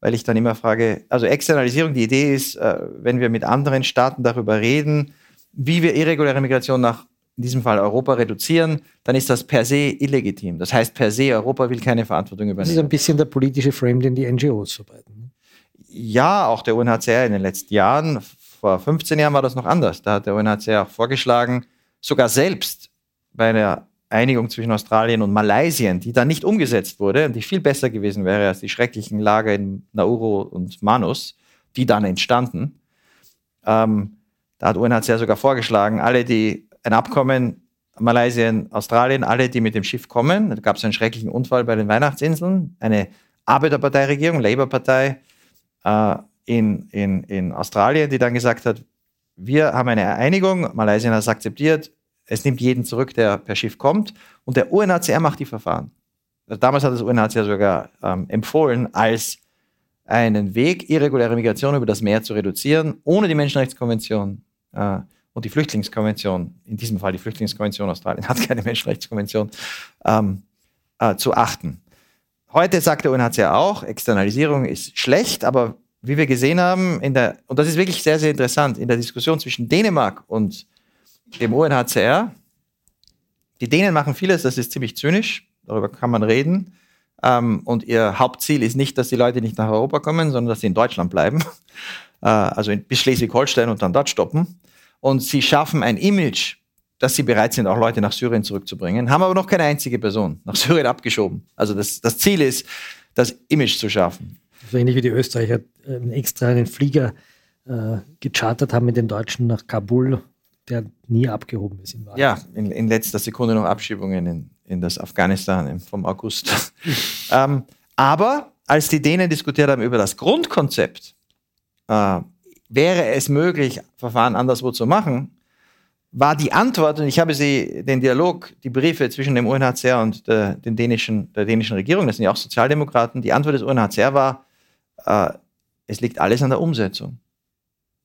weil ich dann immer frage, also Externalisierung, die Idee ist, äh, wenn wir mit anderen Staaten darüber reden, wie wir irreguläre Migration nach in diesem Fall Europa reduzieren, dann ist das per se illegitim. Das heißt per se, Europa will keine Verantwortung übernehmen. Das ist ein bisschen der politische Frame, den die NGOs verbreiten. Ne? Ja, auch der UNHCR in den letzten Jahren. Vor 15 Jahren war das noch anders. Da hat der UNHCR auch vorgeschlagen, sogar selbst bei einer Einigung zwischen Australien und Malaysia, die dann nicht umgesetzt wurde und die viel besser gewesen wäre als die schrecklichen Lager in Nauru und Manus, die dann entstanden. Ähm, da hat UNHCR sogar vorgeschlagen, alle, die ein Abkommen Malaysia, Australien, alle, die mit dem Schiff kommen. Da gab es einen schrecklichen Unfall bei den Weihnachtsinseln. Eine Arbeiterparteiregierung, Labour-Partei äh, in, in, in Australien, die dann gesagt hat, wir haben eine Einigung, Malaysia hat es akzeptiert, es nimmt jeden zurück, der per Schiff kommt und der UNHCR macht die Verfahren. Also damals hat das UNHCR sogar ähm, empfohlen, als einen Weg, irreguläre Migration über das Meer zu reduzieren, ohne die Menschenrechtskonvention äh, und die Flüchtlingskonvention, in diesem Fall die Flüchtlingskonvention Australien hat keine Menschenrechtskonvention, ähm, äh, zu achten. Heute sagt der UNHCR auch, Externalisierung ist schlecht, aber wie wir gesehen haben, in der, und das ist wirklich sehr, sehr interessant, in der Diskussion zwischen Dänemark und dem UNHCR, die Dänen machen vieles, das ist ziemlich zynisch, darüber kann man reden. Ähm, und ihr Hauptziel ist nicht, dass die Leute nicht nach Europa kommen, sondern dass sie in Deutschland bleiben. Äh, also in, bis Schleswig-Holstein und dann dort stoppen. Und sie schaffen ein Image, dass sie bereit sind, auch Leute nach Syrien zurückzubringen, haben aber noch keine einzige Person nach Syrien abgeschoben. Also das, das Ziel ist, das Image zu schaffen. So ähnlich wie die Österreicher äh, extra einen Flieger äh, gechartert haben mit den Deutschen nach Kabul, der nie abgehoben ist. In ja, in, in, letzter Sekunde noch Abschiebungen in, in das Afghanistan vom August. ähm, aber als die Dänen diskutiert haben über das Grundkonzept, äh, wäre es möglich, Verfahren anderswo zu machen, war die Antwort, und ich habe sie, den Dialog, die Briefe zwischen dem UNHCR und der, den dänischen, der dänischen Regierung, das sind ja auch Sozialdemokraten, die Antwort des UNHCR war, äh, es liegt alles an der Umsetzung.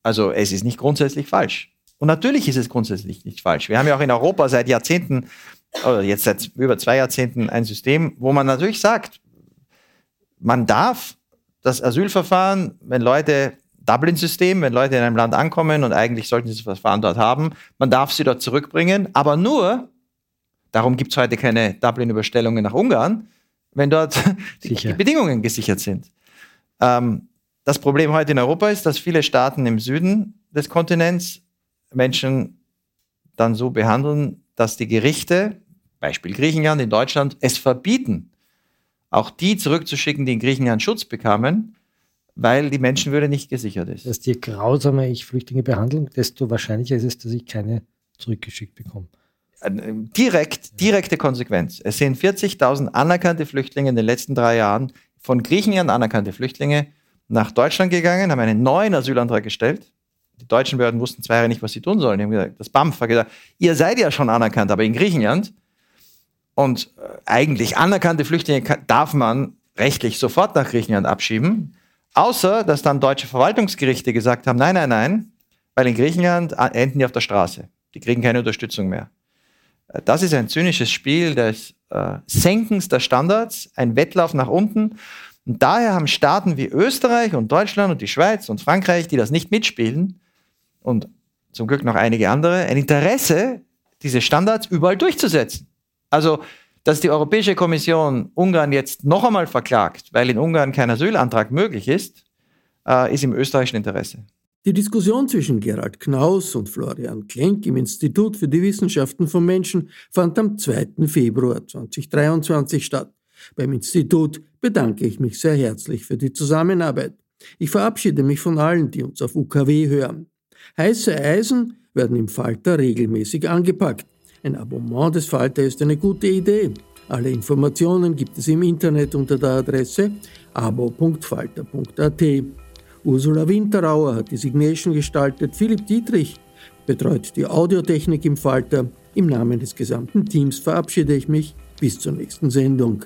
Also es ist nicht grundsätzlich falsch. Und natürlich ist es grundsätzlich nicht falsch. Wir haben ja auch in Europa seit Jahrzehnten, oder jetzt seit über zwei Jahrzehnten ein System, wo man natürlich sagt, man darf das Asylverfahren, wenn Leute Dublin-System, wenn Leute in einem Land ankommen und eigentlich sollten sie das Verfahren dort haben, man darf sie dort zurückbringen, aber nur, darum gibt es heute keine Dublin-Überstellungen nach Ungarn, wenn dort die, die, Bedingungen gesichert sind. Ähm, das Problem heute in Europa ist, dass viele Staaten im Süden des Kontinents Menschen dann so behandeln, dass die Gerichte, Beispiel Griechenland in Deutschland, es verbieten, auch die zurückzuschicken, die in Griechenland Schutz bekamen, weil die Menschenwürde nicht gesichert ist. Dass je grausamer ich Flüchtlinge behandle, desto wahrscheinlicher ist es, dass ich keine zurückgeschickt bekomme. Äh, direkt, direkte Konsequenz. Es sind 40.000 anerkannte Flüchtlinge in den letzten drei Jahren, von Griechenland anerkannte Flüchtlinge, nach Deutschland gegangen, haben einen neuen Asylantrag gestellt. Die deutschen Behörden wussten zwei Jahre nicht, was sie tun sollen. Die haben gesagt, das BAMF hat gesagt, ihr seid ja schon anerkannt, aber in Griechenland. Und äh, eigentlich anerkannte Flüchtlinge darf man rechtlich sofort nach Griechenland abschieben. Außer, dass dann deutsche Verwaltungsgerichte gesagt haben, nein, nein, nein, weil in Griechenland enden die auf der Straße. Die kriegen keine Unterstützung mehr. Äh, das ist ein zynisches Spiel des äh, Senkens der Standards, ein Wettlauf nach unten. Und daher haben Staaten wie Österreich und Deutschland und die Schweiz und Frankreich, die das nicht mitspielen, und zum Glück noch einige andere, ein Interesse, diese Standards überall durchzusetzen. Also dass die Europäische Kommission Ungarn jetzt noch einmal verklagt, weil in Ungarn kein Asylantrag möglich ist, äh, ist im österreichischen Interesse. Die Diskussion zwischen Gerald Knaus und Florian Klenk im Institut für die Wissenschaften von Menschen fand am 2. Februar 2023 statt. Beim Institut bedanke ich mich sehr herzlich für die Zusammenarbeit. Ich verabschiede mich von allen, die uns auf UKW hören. Heiße Eisen werden im Falter regelmäßig angepackt. Ein Abonnement des Falter ist eine gute Idee. Alle Informationen gibt es im Internet unter der Adresse abo.falter.at. Ursula Winterauer hat die Signation gestaltet, Philipp Dietrich betreut die Audiotechnik im Falter. Im Namen des gesamten Teams verabschiede ich mich. Bis zur nächsten Sendung.